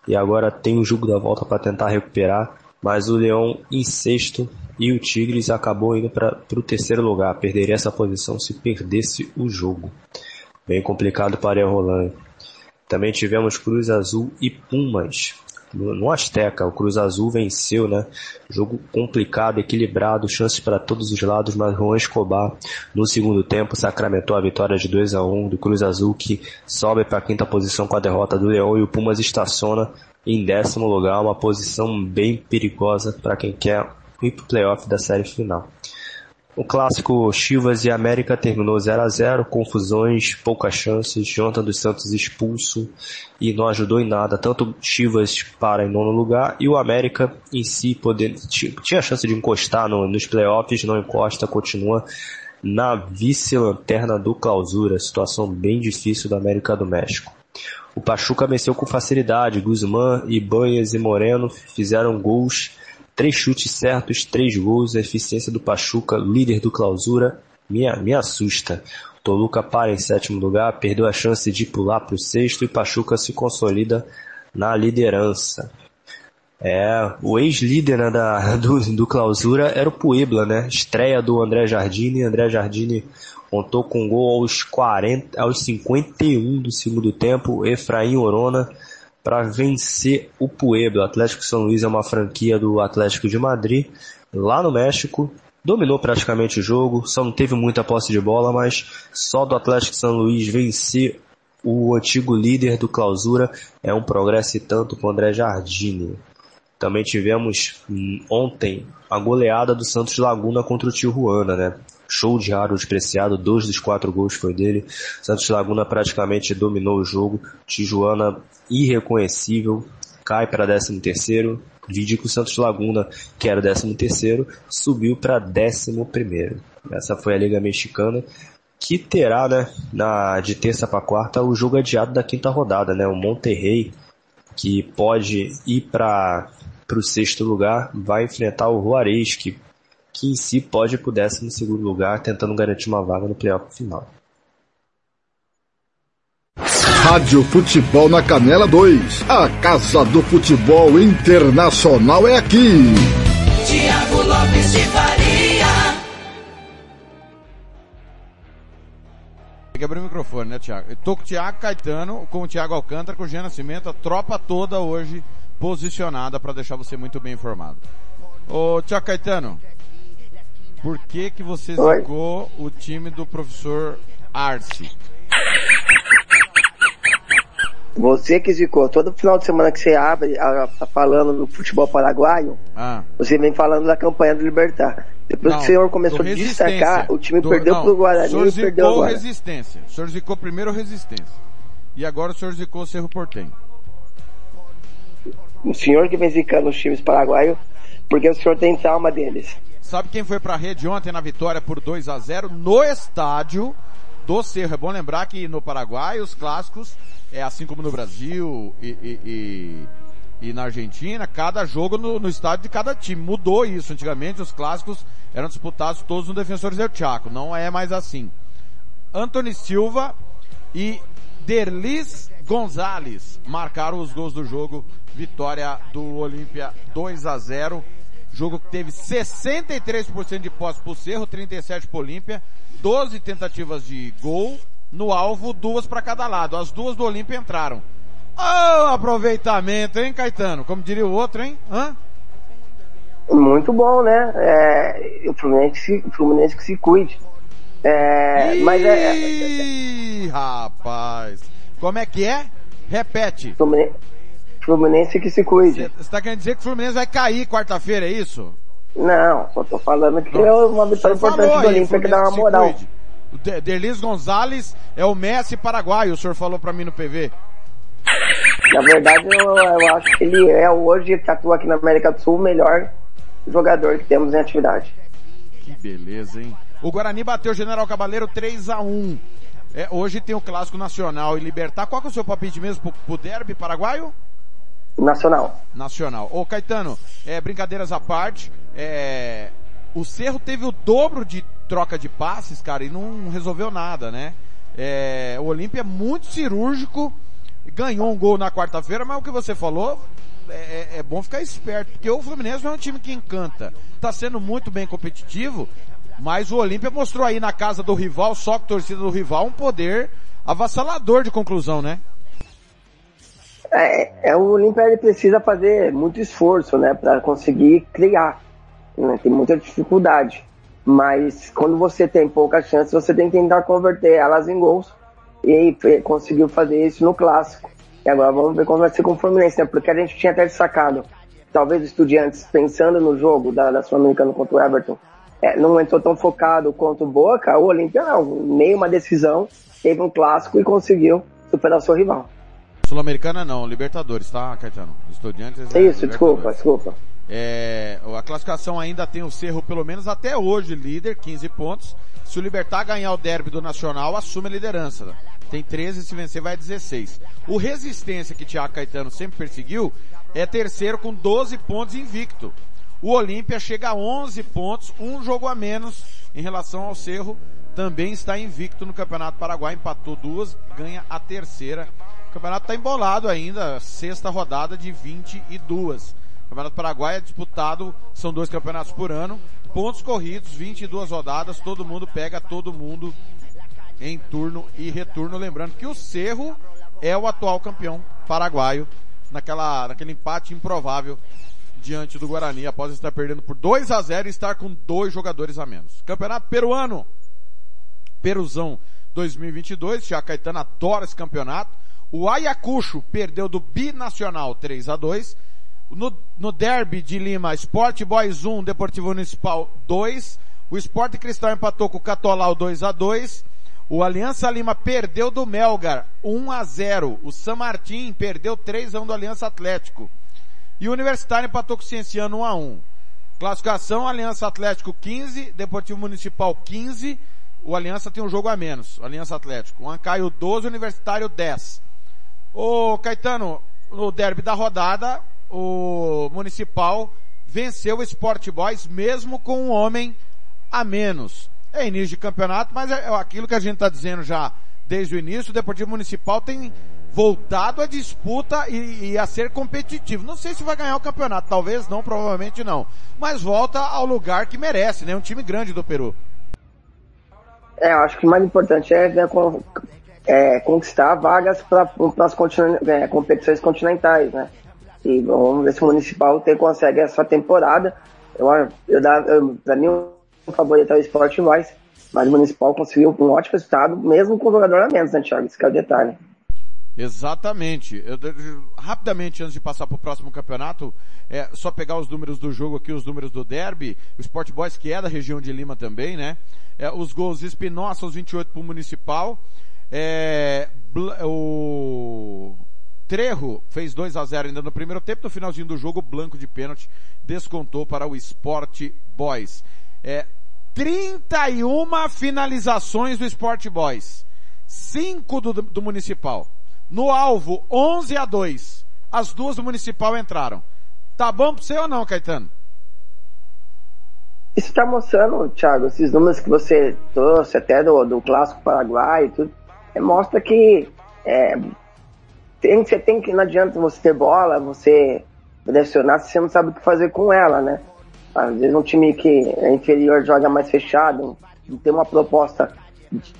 e agora tem o jogo da volta para tentar recuperar. Mas o Leão em sexto e o Tigres acabou indo para o terceiro lugar. Perderia essa posição se perdesse o jogo. Bem complicado para Ariel Roland. Também tivemos Cruz Azul e Pumas no Azteca. O Cruz Azul venceu, né? Jogo complicado, equilibrado, chances para todos os lados, mas Juan Escobar no segundo tempo sacramentou a vitória de 2 a 1 do Cruz Azul que sobe para a quinta posição com a derrota do Leão e o Pumas estaciona em décimo lugar, uma posição bem perigosa para quem quer ir para o playoff da série final. O clássico Chivas e América terminou 0 a 0 confusões, poucas chances, Jonathan dos Santos expulso e não ajudou em nada, tanto Chivas para em nono lugar e o América em si poder, tinha chance de encostar no, nos playoffs, não encosta, continua na vice-lanterna do clausura, situação bem difícil da América do México. O Pachuca venceu com facilidade, Guzmán, Ibanhas e Moreno fizeram gols Três chutes certos, três gols, a eficiência do Pachuca, líder do clausura, me, me assusta. Toluca para em sétimo lugar, perdeu a chance de pular para o sexto e Pachuca se consolida na liderança. É, o ex-líder né, da, <laughs> do, do clausura era o Puebla, né? Estreia do André Jardine. André Jardine contou com gol aos 40, aos 51 do segundo tempo. Efraim Orona para vencer o Puebla. O Atlético São Luís é uma franquia do Atlético de Madrid, lá no México. Dominou praticamente o jogo, só não teve muita posse de bola, mas só do Atlético São Luís vencer o antigo líder do clausura é um progresso e tanto para o André Jardine. Também tivemos hum, ontem a goleada do Santos Laguna contra o Tijuana, né? Show de Harold Preciado, dois dos quatro gols foi dele. Santos Laguna praticamente dominou o jogo. Tijuana irreconhecível, cai para 13 terceiro. Vídeo que o Santos Laguna, que era o 13 terceiro, subiu para 11 primeiro. Essa foi a Liga Mexicana que terá, né, na, de terça para quarta, o jogo adiado da quinta rodada, né, o Monterrey, que pode ir para o sexto lugar, vai enfrentar o Juarez, que que em si pode ir pro décimo segundo lugar, tentando garantir uma vaga no playoff final. Rádio Futebol na Canela 2. A Casa do Futebol Internacional é aqui. Tiago Lopes de Faria. Tem que abrir o microfone, né, Tiago? Tô com o Tiago Caetano, com o Tiago Alcântara, com o Jean Nascimento, a tropa toda hoje posicionada para deixar você muito bem informado. Ô, Tiago Caetano, por que que você zicou o time do professor Arce? Você que zicou, todo final de semana que você abre a, a, falando do futebol paraguaio, ah. você vem falando da campanha do Libertar. Depois Não, que o senhor começou a destacar, o time do, perdeu não, pro Guarani o senhor perdeu zicou agora. resistência. O senhor zicou primeiro resistência. E agora o senhor zicou o Cerro Portenho. O senhor que vem zicando os times paraguaios, porque o senhor tem trauma deles. Sabe quem foi pra rede ontem na vitória por 2 a 0 no estádio do Cerro. É bom lembrar que no Paraguai os clássicos, é assim como no Brasil e, e, e, e na Argentina, cada jogo no, no, estádio de cada time. Mudou isso. Antigamente os clássicos eram disputados todos no Defensores del Chaco. Não é mais assim. Anthony Silva e Derlis Gonzalez marcaram os gols do jogo. Vitória do Olímpia 2 a 0. Jogo que teve 63% de posse pro Cerro, 37 pro Olímpia, 12 tentativas de gol no alvo, duas para cada lado. As duas do Olímpia entraram. Oh, aproveitamento, hein, Caetano? Como diria o outro, hein? Hã? Muito bom, né? É, o, Fluminense, o Fluminense que se cuide. É, Ih, mas é, é, rapaz. Como é que é? Repete. Fluminense, Fluminense que se cuide. Você está querendo dizer que o Fluminense vai cair quarta-feira, é isso? Não, só tô falando que é uma vitória importante do Olímpia que dá uma moral. O De Derlis Gonzalez é o Messi paraguaio, o senhor falou para mim no PV. Na verdade, eu, eu, acho que ele é hoje, que atua aqui na América do Sul, o melhor jogador que temos em atividade. Que beleza, hein? O Guarani bateu o General Cabaleiro 3 a 1 é, Hoje tem o Clássico Nacional e Libertar. Qual que é o seu palpite mesmo pro, pro derby paraguaio? Nacional. Nacional. Ô Caetano, é, brincadeiras à parte, é, o Cerro teve o dobro de troca de passes, cara, e não resolveu nada, né? É, o Olímpia é muito cirúrgico, ganhou um gol na quarta-feira, mas o que você falou, é, é, é, bom ficar esperto, porque o Fluminense é um time que encanta, tá sendo muito bem competitivo, mas o Olímpia mostrou aí na casa do rival, só que torcida do rival, um poder avassalador de conclusão, né? É, é o Olímpia ele precisa fazer muito esforço, né, para conseguir criar. Né? Tem muita dificuldade. Mas quando você tem poucas chances, você tem que tentar converter elas em gols. E conseguiu fazer isso no clássico. E agora vamos ver como vai ser com o Fluminense, né? Porque a gente tinha até sacado, talvez estudiantes pensando no jogo da, da Sul-Americana contra o Everton, é, não entrou tão focado quanto o Boca, o Olímpia não. Meio uma decisão, teve um clássico e conseguiu superar o seu rival. Sul-Americana não, Libertadores, tá, Caetano? Estudiantes. É Isso, desculpa, desculpa. É, a classificação ainda tem o Cerro, pelo menos até hoje, líder, 15 pontos. Se o Libertar ganhar o derby do Nacional, assume a liderança. Tem 13, se vencer vai 16. O Resistência, que Thiago Caetano sempre perseguiu, é terceiro com 12 pontos invicto. O Olímpia chega a 11 pontos, um jogo a menos em relação ao Cerro. Também está invicto no Campeonato Paraguai, empatou duas, ganha a terceira. O campeonato está embolado ainda, sexta rodada de 22. O Campeonato Paraguai é disputado, são dois campeonatos por ano, pontos corridos, 22 rodadas, todo mundo pega todo mundo em turno e retorno. Lembrando que o Cerro é o atual campeão paraguaio naquela, naquele empate improvável diante do Guarani após estar perdendo por 2 a 0 e estar com dois jogadores a menos. Campeonato peruano. Peruzão 2022. Já Caetano adora esse campeonato. O Ayacucho perdeu do Binacional 3 a 2 no, no derby de Lima, Sport Boys 1, Deportivo Municipal 2. O Sport Cristal empatou com o Catolau 2 a 2 O Aliança Lima perdeu do Melgar 1 a 0 O San Martín perdeu 3 a 1 do Aliança Atlético. E o Universitário empatou com o Cienciano 1 a 1 Classificação, Aliança Atlético 15, Deportivo Municipal 15. O Aliança tem um jogo a menos, Aliança Atlético. O Ancaio 12, Universitário 10. Ô Caetano, no derby da rodada, o Municipal venceu o Sport Boys mesmo com um homem a menos. É início de campeonato, mas é aquilo que a gente está dizendo já desde o início, o Deportivo Municipal tem voltado à disputa e, e, a ser competitivo. Não sei se vai ganhar o campeonato, talvez não, provavelmente não. Mas volta ao lugar que merece, né? Um time grande do Peru. É, eu acho que o mais importante é, né, é conquistar vagas para as é, competições continentais, né? E vamos ver se o Municipal tem, consegue essa temporada. Eu, eu, eu, pra mim, o favorito é o Sport mais, mas o Municipal conseguiu um ótimo resultado, mesmo com o jogador a menos, né, Thiago? Esse que é o detalhe. Exatamente. Eu, rapidamente, antes de passar para o próximo campeonato, é só pegar os números do jogo aqui, os números do derby. O Sport Boys, que é da região de Lima também, né? É, os gols Espinosa, os 28 para o Municipal. É, o Trejo fez 2 a 0 ainda no primeiro tempo. No finalzinho do jogo, Blanco de pênalti descontou para o Sport Boys. É, 31 finalizações do Sport Boys. 5 do, do Municipal. No alvo, 11 a 2. As duas do Municipal entraram. Tá bom pra você ou não, Caetano? Isso está mostrando, Thiago, esses números que você trouxe até do, do clássico paraguai e tudo, mostra que é, tem, você tem que, não adianta você ter bola, você direcionar se você não sabe o que fazer com ela, né? Às vezes um time que é inferior joga mais fechado, não tem uma proposta de,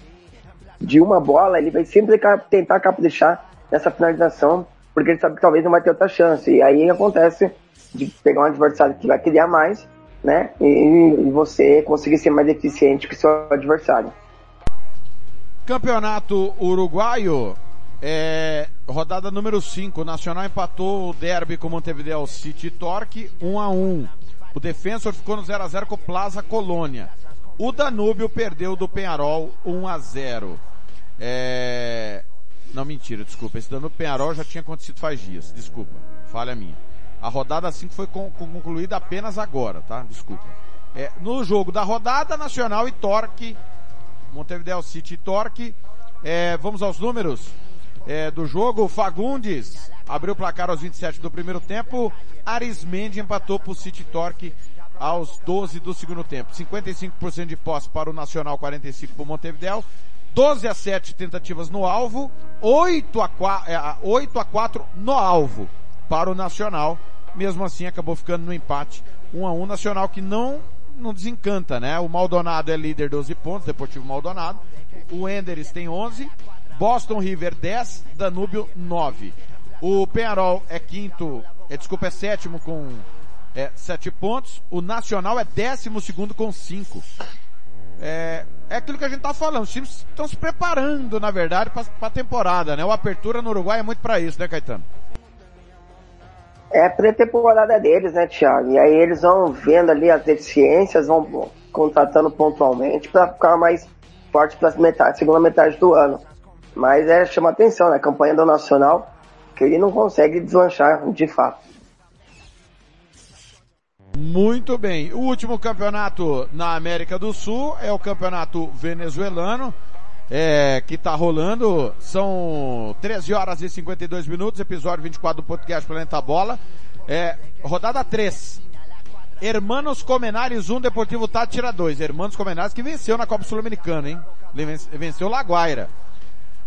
de uma bola, ele vai sempre tentar caprichar nessa finalização, porque ele sabe que talvez não vai ter outra chance. E aí acontece de pegar um adversário que vai criar mais né? E, e você conseguir ser mais eficiente que seu adversário. Campeonato Uruguaio, é, rodada número 5. O Nacional empatou o derby com o Montevideo City Torque 1 a 1 O Defensor ficou no 0 a 0 com o Plaza Colônia. O Danúbio perdeu do Penharol 1 a 0 é... Não, mentira, desculpa. Esse Danúbio Penharol já tinha acontecido faz dias. Desculpa. Falha minha. A rodada 5 foi concluída apenas agora, tá? Desculpa. É, no jogo da rodada, Nacional e Torque, Montevideo City Torque. É, vamos aos números é, do jogo. Fagundes abriu o placar aos 27 do primeiro tempo. Arismendi empatou para o City Torque aos 12 do segundo tempo. 55% de posse para o Nacional, 45% para o Montevideo. 12 a 7 tentativas no alvo, 8 a 4, 8 a 4 no alvo para o Nacional. Mesmo assim acabou ficando no empate 1 a 1 Nacional que não não desencanta, né? O Maldonado é líder 12 pontos, Deportivo Maldonado. O Enderes tem 11, Boston River 10, Danúbio 9. O Penharol é quinto, é, desculpa, é sétimo com é, 7 pontos. O Nacional é décimo segundo com 5. É, é aquilo que a gente tá falando. Os times estão se preparando, na verdade, para a temporada, né? O apertura no Uruguai é muito para isso, né, Caetano? É pré-temporada deles, né, Thiago? E aí eles vão vendo ali as deficiências, vão contratando pontualmente para ficar mais forte para a segunda metade do ano. Mas é chama atenção, né? A campanha do Nacional, que ele não consegue deslanchar de fato. Muito bem. O último campeonato na América do Sul é o campeonato venezuelano é, que está rolando. São 13 horas e 52 minutos, episódio 24 do podcast Planeta Bola. É, rodada 3. Hermanos Comenares 1, Deportivo Tátira 2. Hermanos Comenares que venceu na Copa Sul-Americana, hein? Venceu Laguaira.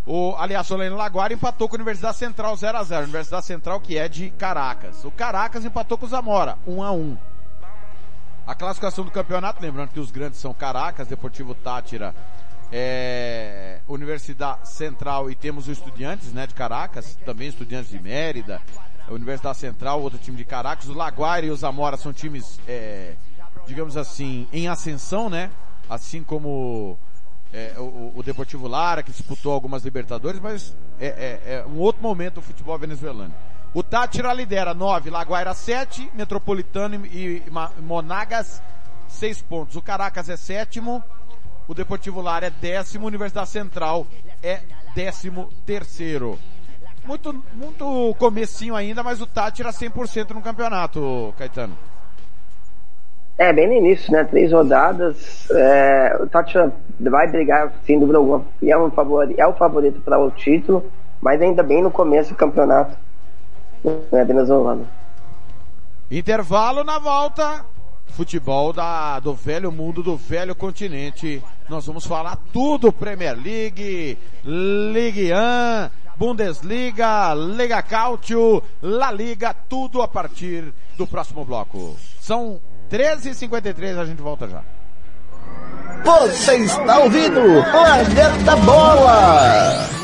O, aliás, Solene Laguaira empatou com a Universidade Central 0 a 0 Universidade Central que é de Caracas. O Caracas empatou com o Zamora, 1 a 1 A classificação do campeonato, lembrando que os grandes são Caracas, Deportivo Tátira é, Universidade Central e temos os estudiantes, né, de Caracas, também estudiantes de Mérida, Universidade Central, outro time de Caracas, o Laguaira e o Zamora são times, é, digamos assim, em ascensão, né, assim como é, o, o, Deportivo Lara, que disputou algumas Libertadores, mas é, é, é um outro momento do futebol venezuelano. O Tátira lidera 9, Laguaira 7, Metropolitano e, e Monagas 6 pontos. O Caracas é sétimo, o Deportivo Lara é décimo, Universidade Central é décimo terceiro. Muito, muito comecinho ainda, mas o Tátira 100% no campeonato, Caetano. É, bem no início, né? Três rodadas. É, o Tátira vai brigar, sem dúvida alguma, é, um favorito, é o favorito para o título, mas ainda bem no começo do campeonato né, venezuelano. Intervalo na volta futebol da, do velho mundo, do velho continente. Nós vamos falar tudo Premier League, Ligue 1, Bundesliga, Liga Cautio, La Liga, tudo a partir do próximo bloco. São 13h53, a gente volta já. Você está ouvindo Planeta Bola!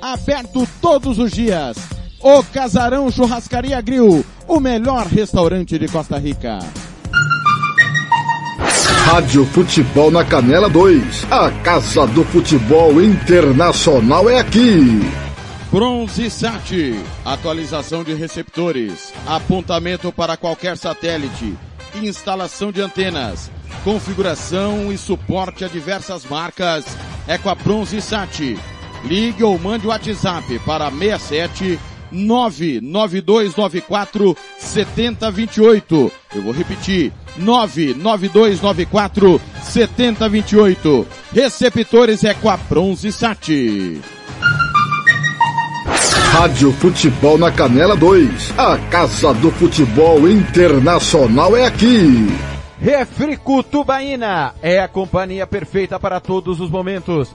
Aberto todos os dias. O Casarão Churrascaria Grill, o melhor restaurante de Costa Rica. Rádio Futebol na Canela 2. A Casa do Futebol Internacional é aqui. Bronze Sat, atualização de receptores, apontamento para qualquer satélite, instalação de antenas, configuração e suporte a diversas marcas é com a Bronze Sat. Ligue ou mande o WhatsApp para 67 99294 7028. Eu vou repetir. 99294 7028. Receptores é com a Bronze Sat. Rádio Futebol na Canela 2. A Casa do Futebol Internacional é aqui. Refrico Tubaína é a companhia perfeita para todos os momentos.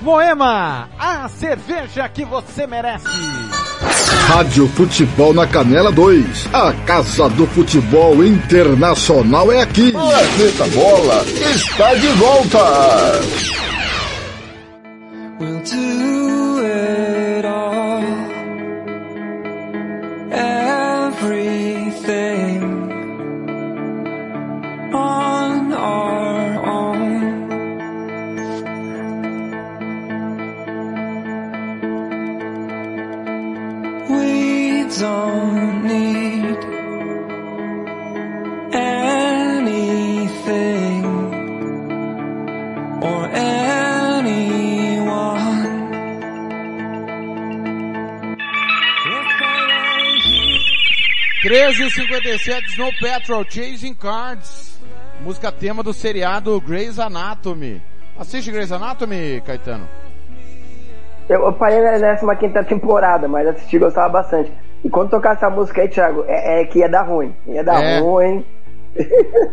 Moema, a cerveja que você merece. Rádio Futebol na Canela 2. A Casa do Futebol Internacional é aqui. Planeta Bola está de volta. We'll don't need anything or anyone. 13h57 Snow Patrol Chasing Cards. Música tema do seriado Grey's Anatomy. Assiste Grey's Anatomy, Caetano? Eu, eu parei na 15 temporada, mas assisti e gostava bastante. E quando tocar essa música aí, Thiago, é, é que ia dar ruim. Ia dar É. ruim.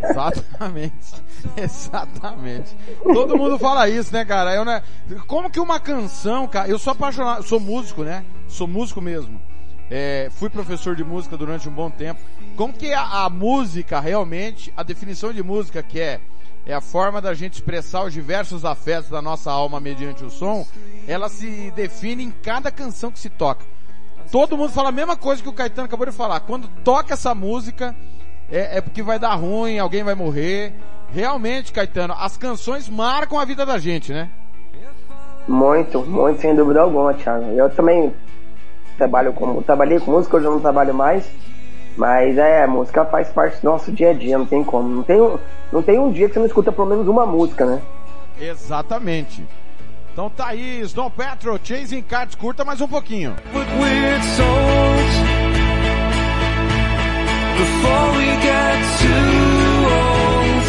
Exatamente. <laughs> Exatamente. Todo mundo fala isso, né, cara? Eu, né? Como que uma canção, cara, eu sou apaixonado, sou músico, né? Sou músico mesmo. É, fui professor de música durante um bom tempo. Como que a, a música realmente, a definição de música que é, é a forma da gente expressar os diversos afetos da nossa alma mediante o som, ela se define em cada canção que se toca. Todo mundo fala a mesma coisa que o Caetano acabou de falar. Quando toca essa música, é, é porque vai dar ruim, alguém vai morrer. Realmente, Caetano, as canções marcam a vida da gente, né? Muito, muito, sem dúvida alguma, Thiago. Eu também trabalho com, trabalhei com música, hoje eu não trabalho mais. Mas é, a música faz parte do nosso dia a dia, não tem como. Não tem, um- não tem um dia que você não escuta pelo menos uma música, né? Exatamente. Então tá aí, Snow Patrol, Chasing Cards, curta mais um pouquinho. weird souls before we get too old.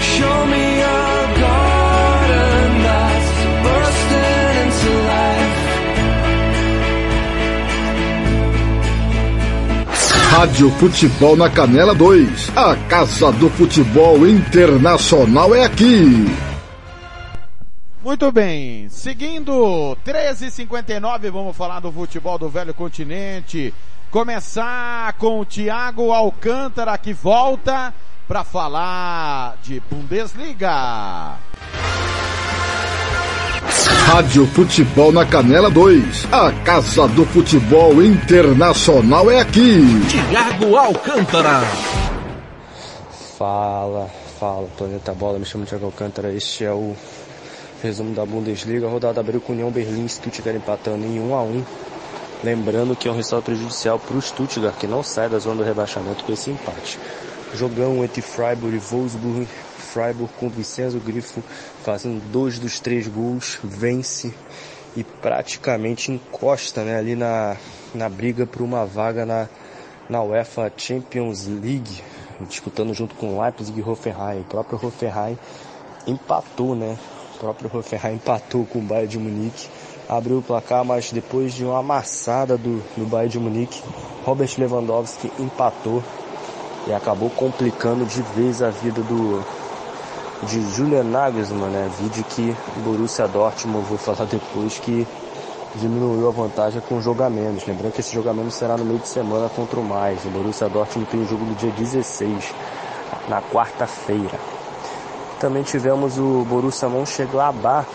Show me a garden that's bursting into life. Rádio Futebol na Canela 2. A Casa do Futebol Internacional é aqui. Muito bem, seguindo 13:59, vamos falar do futebol do velho continente. Começar com o Thiago Alcântara que volta para falar de Bundesliga. Rádio Futebol na Canela 2. A Casa do Futebol Internacional é aqui. Tiago Alcântara. Fala, fala, Planeta Bola. Me chamo Tiago Alcântara. Este é o resumo da Bundesliga. A rodada abriu com União Berlim e Stuttgart empatando em 1 a 1 Lembrando que é um resultado prejudicial para o Stuttgart, que não sai da zona do rebaixamento com esse empate. Jogão entre Freiburg e Wolfsburg. Freiburg com Vicenzo Grifo fazendo dois dos três gols, vence e praticamente encosta né, ali na, na briga por uma vaga na, na UEFA Champions League, disputando junto com Leipzig e Hoffenheim. O próprio Hoffenheim empatou, né? O próprio Hoffenheim empatou com o Bayern de Munique, abriu o placar, mas depois de uma amassada do, do Bayern de Munique, Robert Lewandowski empatou e acabou complicando de vez a vida do de Julian Nagelsmann, né? Vídeo que o Borussia Dortmund, vou falar depois, que diminuiu a vantagem com jogamentos. Lembrando que esse jogamento será no meio de semana contra o mais. O Borussia Dortmund tem o jogo no dia 16, na quarta-feira. Também tivemos o Borussia Mönchengladbach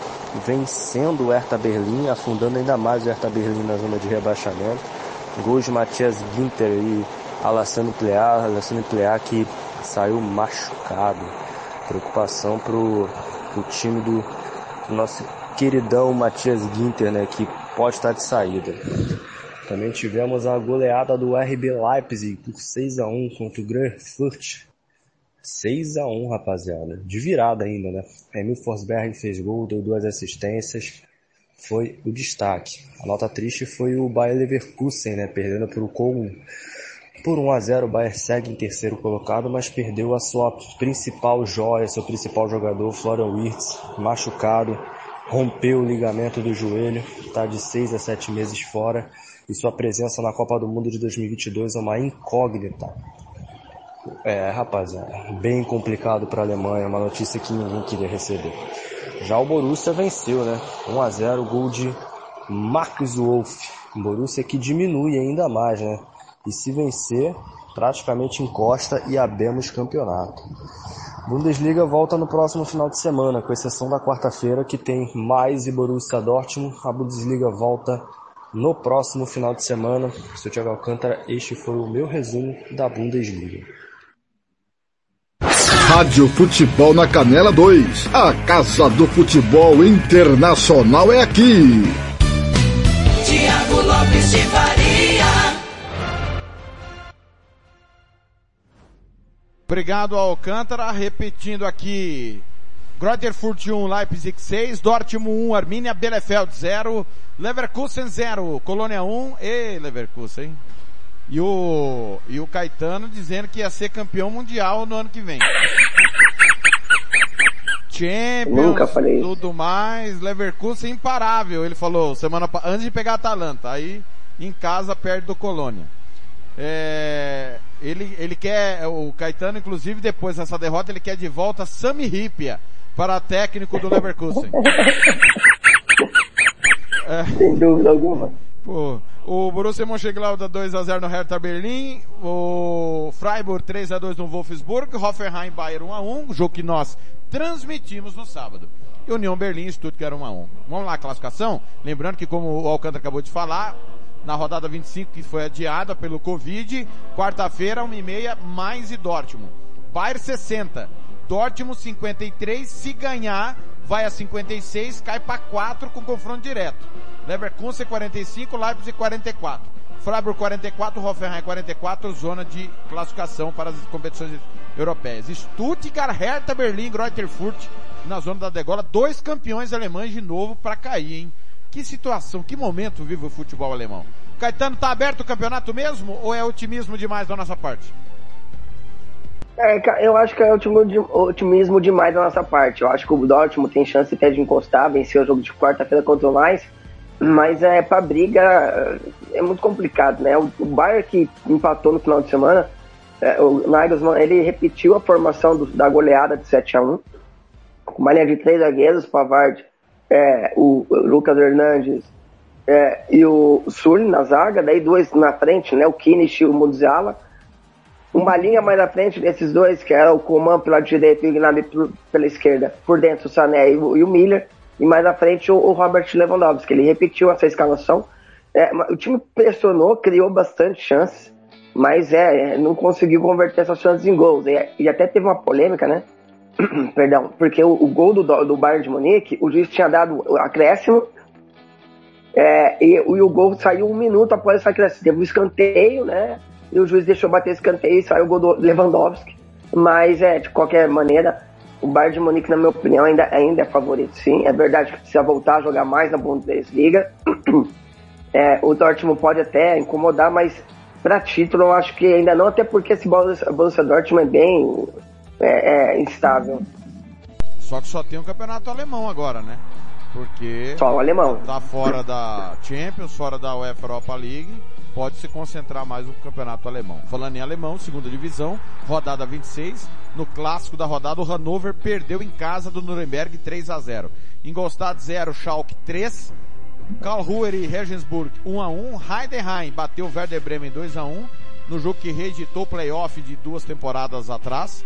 vencendo o Hertha Berlim, afundando ainda mais o Hertha Berlim na zona de rebaixamento. Gols de Matias Ginter e Alassane Plea, Alassane Plea que saiu machucado. Preocupação pro, pro time do, nosso queridão Matias Ginter, né, que pode estar de saída. Também tivemos a goleada do RB Leipzig por 6 a 1 contra o Grafurt. 6 a 1 rapaziada. De virada ainda, né? Emil Forsberg fez gol, deu duas assistências. Foi o destaque. A nota triste foi o Bayer Leverkusen, né? Perdendo para o por 1 a 0 o Bayern segue em terceiro colocado, mas perdeu a sua principal joia, seu principal jogador, Florian Wirtz, machucado, rompeu o ligamento do joelho, está de 6 a 7 meses fora e sua presença na Copa do Mundo de 2022 é uma incógnita. É, rapaziada, bem complicado para a Alemanha, uma notícia que ninguém queria receber. Já o Borussia venceu, né? 1 a 0 gol de Marcus Wolff. Borussia que diminui ainda mais, né? E se vencer, praticamente encosta e abemos campeonato. Bundesliga volta no próximo final de semana, com exceção da quarta-feira que tem mais e Borussia Dortmund. A Bundesliga volta no próximo final de semana. Sou Thiago Alcântara, este foi o meu resumo da Bundesliga. Rádio Futebol na Canela 2. A Casa do Futebol Internacional é aqui. Tiago Lopes de Faria. Obrigado ao Alcântara, repetindo aqui. Grotterfurt 1, Leipzig 6, Dortmund 1, Arminia Bielefeld 0, Leverkusen 0, Colônia 1 e Leverkusen. E o, e o Caetano dizendo que ia ser campeão mundial no ano que vem. Champions, Nunca falei tudo mais, Leverkusen imparável, ele falou semana antes de pegar a Atalanta, aí em casa perde do Colônia. É, ele, ele quer, o Caetano inclusive depois dessa derrota ele quer de volta Sami Ripia para técnico do Leverkusen. É. <laughs> Sem dúvida alguma. Pô, o Borussia Mönchengladbach 2x0 no Hertha Berlim, o Freiburg 3x2 no Wolfsburg, Hoffenheim Bayern 1x1, jogo que nós transmitimos no sábado. E União Berlim e Stuttgart 1x1. Vamos lá, classificação? Lembrando que como o Alcântara acabou de falar, na rodada 25 que foi adiada pelo Covid, quarta-feira 1h30, mais e Dortmund. Bayern 60, Dortmund 53, se ganhar vai a 56, cai para 4 com confronto direto. Leverkusen 45, Leipzig 44. Freiburg 44, Hoffenheim 44, zona de classificação para as competições europeias. Stuttgart, Hertha Berlim, Greuterfurt na zona da degola, dois campeões alemães de novo para cair, hein? Que situação, que momento vive o futebol alemão. Caetano, tá aberto o campeonato mesmo ou é otimismo demais da nossa parte? É, eu acho que é otimismo demais da nossa parte. Eu acho que o Dortmund tem chance até de encostar, vencer o jogo de quarta-feira contra o Mainz, mas é pra briga é muito complicado, né? O, o Bayern que empatou no final de semana, é, o Nagelsmann, ele repetiu a formação do- da goleada de 7 a 1 com uma linha de três zagueiros, Pavard, é, o, o Lucas Hernandes é, e o Sully na zaga, daí dois na frente, né? O Kimmich e o Mudziala. Uma linha mais à frente desses dois, que era o Coman pela direita e o Gnabry pela esquerda, por dentro o Sané e o, e o Miller, e mais à frente o, o, Robert Lewandowski. Ele repetiu essa escalação. É, o time pressionou, criou bastante chances, mas é, não conseguiu converter essas chances em gols. E, e até teve uma polêmica, né? <clears throat> Perdão, porque o, o gol do, do Bayern de Munique, o juiz tinha dado acréscimo, é, e, e, o gol saiu um minuto após esse acréscimo. Teve um escanteio, né? E o juiz deixou bater esse escanteio e saiu o gol do Lewandowski. Mas, é, de qualquer maneira, o Bayern de Munique, na minha opinião, ainda, ainda é favorito, sim. É verdade que precisa voltar a jogar mais na Bundesliga. <clears throat> É, o Dortmund pode até incomodar, mas para título eu acho que ainda não, até porque esse Borussia Dortmund é bem é, é, instável. Só que só tem o um campeonato alemão agora, né? Porque só o alemão. tá fora da Champions, fora da UEFA Europa League, pode se concentrar mais no campeonato alemão. Falando em alemão, segunda divisão, rodada 26, no clássico da rodada, o Hannover perdeu em casa do Nuremberg 3 a 0. Ingolstadt 0, Schalke 3, Karlsruhe e Regensburg 1 a 1, Heidenheim bateu o Werder Bremen 2 a 1 no jogo que reeditou o playoff de duas temporadas atrás.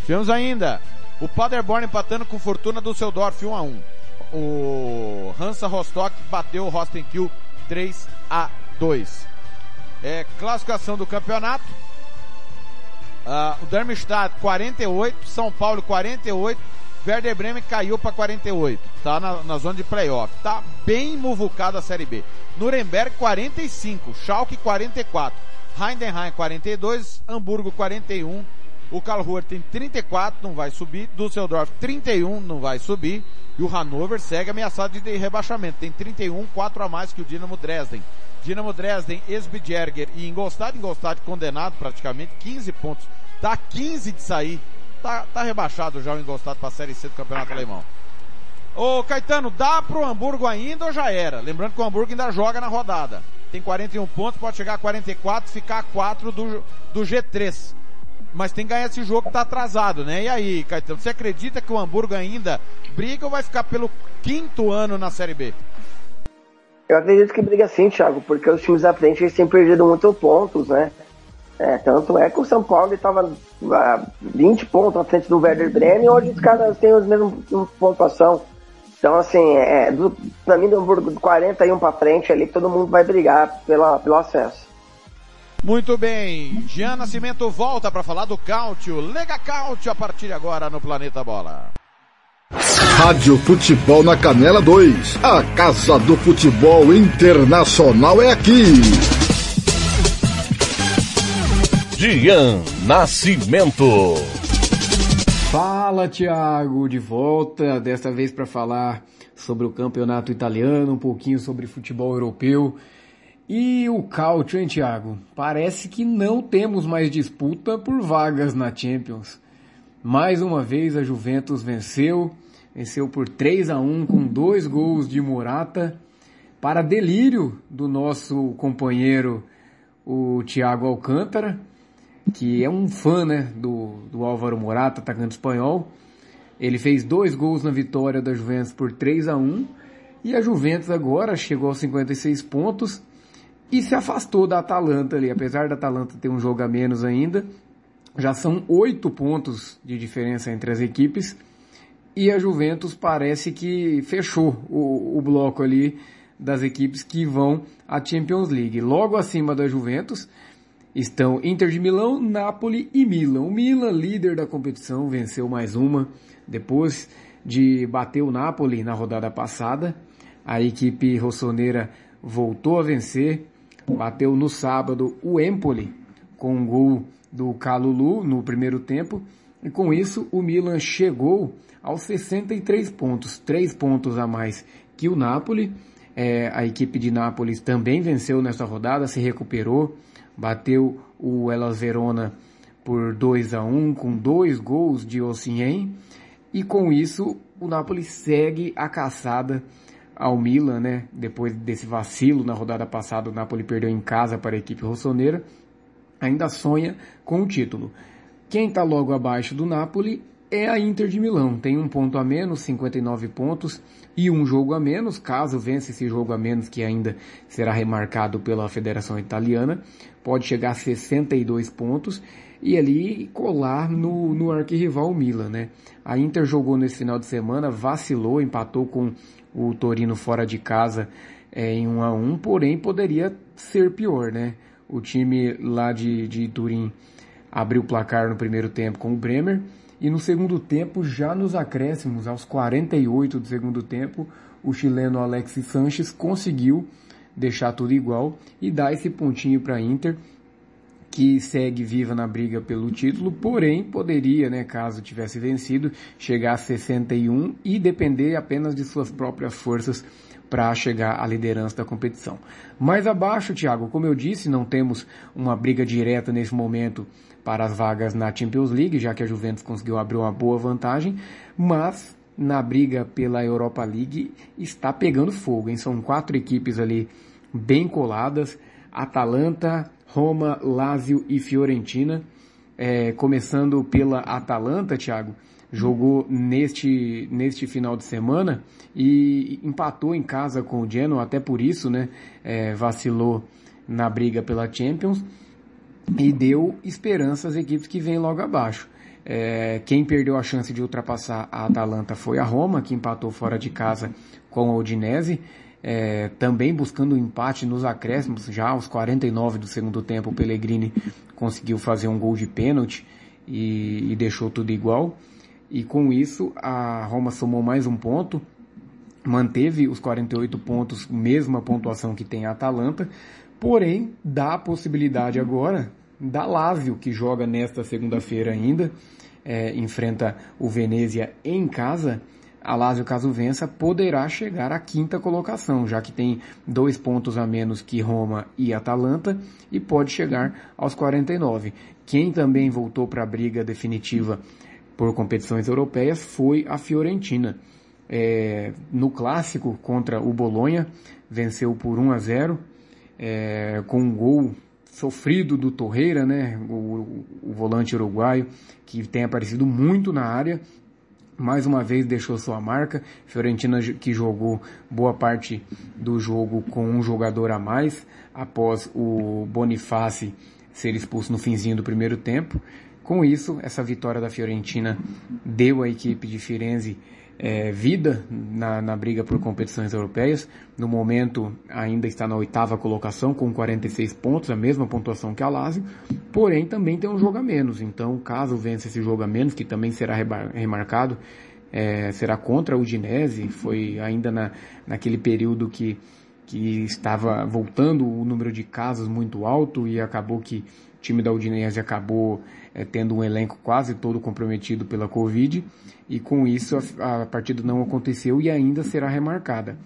Tivemos ainda o Paderborn empatando com Fortuna do Seudorf 1 a 1. O Hansa Rostock bateu o Rostenkiel 3 a 2. É, classificação do campeonato. Uh, o Darmstadt 48, São Paulo 48, Werder Bremen caiu para 48, tá na, na, zona de playoff. Tá bem muvucada a Série B. Nuremberg 45, Schalke 44, Heidenheim 42, Hamburgo 41, o Karlsruhe tem 34, não vai subir, Düsseldorf 31, não vai subir, e o Hannover segue ameaçado de rebaixamento, tem 31, 4 a mais que o Dinamo Dresden. Dinamo Dresden, Esbjerger e Ingolstadt, Ingolstadt condenado praticamente, 15 pontos, tá 15 de sair tá, tá rebaixado já o Ingolstadt para a Série C do Campeonato Alemão. Ô Caetano, dá pro Hamburgo ainda ou já era? Lembrando que o Hamburgo ainda joga na rodada. Tem 41 pontos, pode chegar a 44, ficar a 4 do, do G3. Mas tem que ganhar esse jogo que tá atrasado, né? E aí, Caetano, você acredita que o Hamburgo ainda briga ou vai ficar pelo quinto ano na Série B? Eu acredito que briga sim, Thiago, porque os times da frente eles têm perdido muitos pontos, né? É, tanto é que o São Paulo estava a 20 pontos à frente do Werder Bremen, hoje os caras têm os mesmos pontuação. Então, assim, é, do, pra mim, do Hamburgo, 41 para frente ali, todo mundo vai brigar pela, pelo acesso. Muito bem, Jean Nascimento volta para falar do Cáutio. Lega Cáutio a partir de agora no Planeta Bola. Rádio Futebol na Canela 2. A Casa do Futebol Internacional é aqui. Dian Nascimento. Fala, Thiago, de volta, desta vez para falar sobre o campeonato italiano, um pouquinho sobre futebol europeu. E o Cautio, hein, Thiago? Parece que não temos mais disputa por vagas na Champions. Mais uma vez a Juventus venceu, venceu por 3 a 1 com dois gols de Morata, para delírio do nosso companheiro o Thiago Alcântara que é um fã né, do, do Álvaro Morata, atacante espanhol. Ele fez dois gols na vitória da Juventus por 3 a 1 e a Juventus agora chegou aos 56 pontos e se afastou da Atalanta ali, apesar da Atalanta ter um jogo a menos ainda. Já são oito pontos de diferença entre as equipes e a Juventus parece que fechou o, o bloco ali das equipes que vão à Champions League. Logo acima da Juventus estão Inter de Milão, Napoli e Milan. O Milan, líder da competição, venceu mais uma depois de bater o Napoli na rodada passada. A equipe rossoneira voltou a vencer, bateu no sábado o Empoli com um gol do Calulu no primeiro tempo e com isso o Milan chegou aos 63 pontos, 3 pontos a mais que o Napoli. É, a equipe de Nápoles também venceu nesta rodada, se recuperou, bateu o Elas Verona por 2 a 1 com dois gols de Ossien e com isso o Napoli segue a caçada ao Milan, né? Depois desse vacilo na rodada passada, o Napoli perdeu em casa para a equipe rossoneira, ainda sonha com o título. Quem está logo abaixo do Napoli é a Inter de Milão. Tem um ponto a menos, 59 pontos, e um jogo a menos, caso vença esse jogo a menos, que ainda será remarcado pela Federação Italiana, pode chegar a 62 pontos. e ali colar no, no arquirrival Milan, né? A Inter jogou nesse final de semana, vacilou, empatou com o Torino fora de casa é, em 1 a 1 porém poderia ser pior, né? O time lá de, de Turim abriu o placar no primeiro tempo com o Bremer. E no segundo tempo, já nos acréscimos, aos 48 do segundo tempo, o chileno Alexis Sanches conseguiu deixar tudo igual e dar esse pontinho para a Inter, que segue viva na briga pelo título, porém poderia, né, caso tivesse vencido, chegar a 61 e depender apenas de suas próprias forças para chegar à liderança da competição. Mais abaixo, Thiago, como eu disse, não temos uma briga direta nesse momento para as vagas na Champions League, já que a Juventus conseguiu abrir uma boa vantagem, mas na briga pela Europa League está pegando fogo, hein? São quatro equipes ali bem coladas, Atalanta, Roma, Lazio e Fiorentina. É, começando pela Atalanta, Thiago, jogou neste, neste final de semana e empatou em casa com o Genoa, até por isso, né, é, vacilou na briga pela Champions e deu esperança às equipes que vêm logo abaixo. É, quem perdeu a chance de ultrapassar a Atalanta foi a Roma, que empatou fora de casa com a Udinese é, também buscando um empate nos acréscimos, já aos 49 do segundo tempo, o Pellegrini conseguiu fazer um gol de pênalti e, e deixou tudo igual. E com isso, a Roma somou mais um ponto, manteve os 48 pontos, mesma pontuação que tem a Atalanta, porém dá a possibilidade agora da Lazio, que joga nesta segunda-feira ainda, é, enfrenta o Venezia em casa, a Lazio, caso vença, poderá chegar à quinta colocação, já que tem dois pontos a menos que Roma e Atalanta, e pode chegar aos 49. Quem também voltou para a briga definitiva por competições europeias foi a Fiorentina. É, no clássico contra o Bolonha, venceu por 1 a 0, é, com um gol sofrido do Torreira, né, o, o volante uruguaio, que tem aparecido muito na área, mais uma vez deixou sua marca. Fiorentina que jogou boa parte do jogo com um jogador a mais, após o Boniface ser expulso no finzinho do primeiro tempo. Com isso, essa vitória da Fiorentina deu à equipe de Firenze é, vida na, na briga por competições europeias. No momento ainda está na oitava colocação com 46 pontos, a mesma pontuação que a Lazio, porém também tem um jogo a menos. Então, caso vença esse jogo a menos, que também será remarcado, é, será contra o Udinese, foi ainda na, naquele período que, que estava voltando o número de casos muito alto e acabou que o time da Udinese acabou é, tendo um elenco quase todo comprometido pela Covid e com isso a, a partida não aconteceu e ainda será remarcada.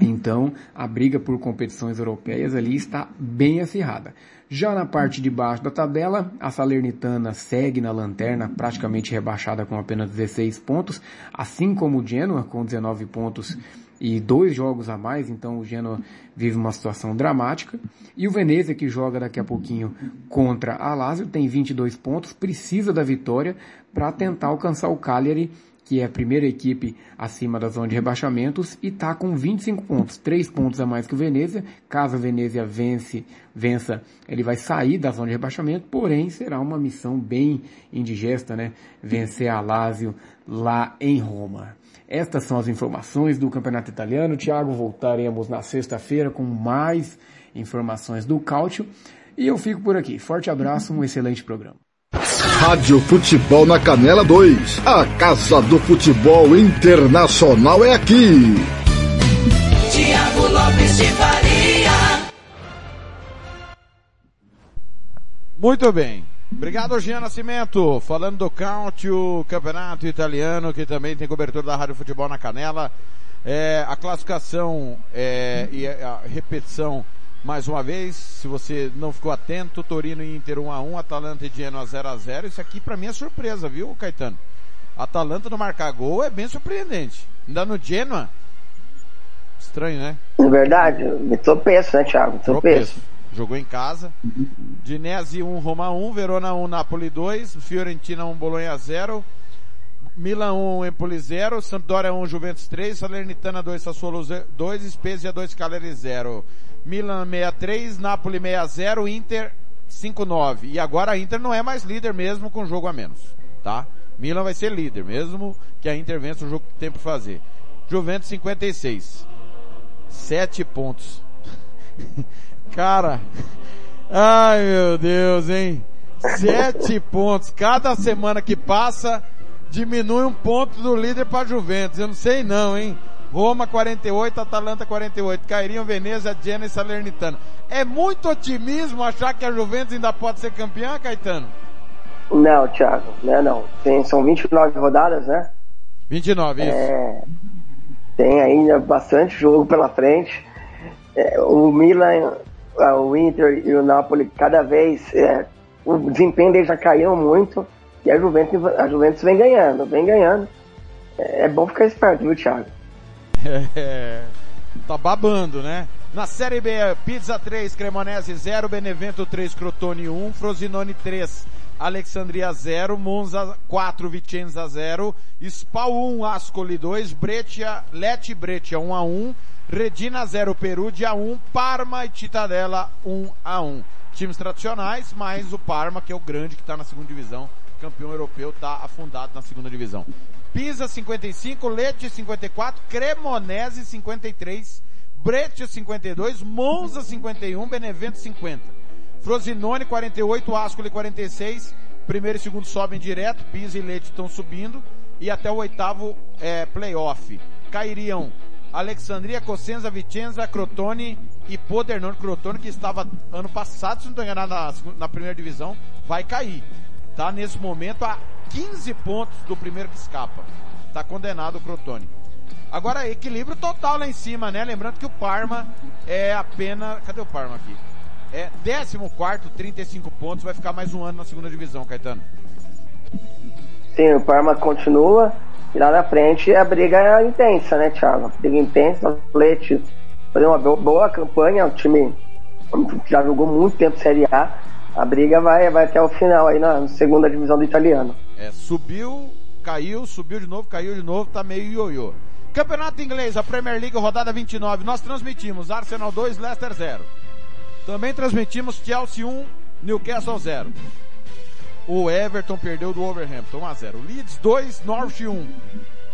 Então, a briga por competições europeias ali está bem acirrada. Já na parte de baixo da tabela, a Salernitana segue na lanterna, praticamente rebaixada com apenas 16 pontos, assim como o Genoa com 19 pontos e dois jogos a mais, então o Genoa vive uma situação dramática. E o Venezia, que joga daqui a pouquinho contra a Lazio, tem 22 pontos, precisa da vitória para tentar alcançar o Cagliari, que é a primeira equipe acima da zona de rebaixamentos, e está com 25 pontos, 3 pontos a mais que o Venezia. Caso o Venezia vence, vença, ele vai sair da zona de rebaixamento, porém será uma missão bem indigesta, né? Vencer a Lazio lá em Roma. Estas são as informações do Campeonato Italiano. Tiago, voltaremos na sexta-feira com mais informações do Cálcio. E eu fico por aqui. Forte abraço, um excelente programa. Rádio Futebol na Canela 2. A Casa do Futebol Internacional é aqui. Tiago Lopes de Faria. Muito bem. Obrigado, Jean Nascimento. Falando do Cálcio, campeonato italiano, que também tem cobertura da Rádio Futebol na Canela. É, a classificação é, e a repetição mais uma vez, se você não ficou atento, Torino e Inter 1 a 1, Atalanta e Genoa 0 a 0. Isso aqui para mim é surpresa, viu, Caetano? Atalanta não marcar gol é bem surpreendente. Ainda no Genoa. Estranho, né? É verdade, me tropeço, né, Thiago? Tropeço. tropeço. Jogou em casa. Dinese 1, Roma 1, Verona 1, Napoli 2, Fiorentina 1, Bolonha 0, Milan 1, Empoli 0, Sampdoria 1, Juventus 3, Salernitana 2, Sassuolo 2, Spezia 2, Cagliari 0. Milan 63, Napoli 60, Inter 5-9. E agora a Inter não é mais líder mesmo com jogo a menos, tá? Milan vai ser líder, mesmo que a Inter vença o jogo que tem pra fazer. Juventus 56. 7 pontos. <laughs> Cara, ai meu Deus, hein? 7 pontos. Cada semana que passa, diminui um ponto do líder para Juventus. Eu não sei não, hein? Roma 48, Atalanta 48, cairiam Veneza, Genoa e Salernitana. É muito otimismo achar que a Juventus ainda pode ser campeã, Caetano? Não, Thiago, né, não. Tem, são 29 rodadas, né? 29, isso. É, tem ainda bastante jogo pela frente. É, o Milan, o Inter e o Napoli, cada vez, é, o desempenho deles já caiu muito e a Juventus, a Juventus vem ganhando, vem ganhando. É, é bom ficar esperto, viu, Thiago? <laughs> É, tá babando, né? Na Série B, Pizza 3, Cremonese 0, Benevento 3, Crotone 1, Frosinone 3, Alexandria 0, Monza 4, Vicenza 0, Spal 1, Ascoli 2, Breccia, Leti Breccia 1 a 1, Redina 0, Perugia 1, Parma e Titadella 1 a 1. Times tradicionais, mais o Parma, que é o grande que está na segunda divisão, campeão europeu, está afundado na segunda divisão. Pisa 55, Leti 54, Cremonese 53, Breccia 52, Monza 51, Benevento 50. Frosinone 48, Ascoli 46, primeiro e segundo sobem direto, Pisa e Leite estão subindo, e até o oitavo é, playoff. Cairiam Alexandria, Cosenza, Vicenza, Crotone e Podernone. Crotone que estava ano passado, se não estou enganado, na, na primeira divisão, vai cair. Tá nesse momento a 15 pontos do primeiro que escapa. Tá condenado o Crotone. Agora, equilíbrio total lá em cima, né? Lembrando que o Parma é apenas. Cadê o Parma aqui? É 14, 35 pontos, vai ficar mais um ano na segunda divisão, Caetano. Sim, o Parma continua. E lá na frente a briga é intensa, né, Thiago? Briga intensa, o Atleti fazer uma boa campanha, o time já jogou muito tempo Série A. A briga vai, vai até o final aí na segunda divisão do italiano. É, subiu, caiu, subiu de novo, caiu de novo, tá meio ioiô. Campeonato Inglês, a Premier League, rodada 29. Nós transmitimos Arsenal 2, Leicester 0. Também transmitimos Chelsea 1, Newcastle 0. O Everton perdeu do Wolverhampton 1 a 0. Leeds 2, Norwich 1.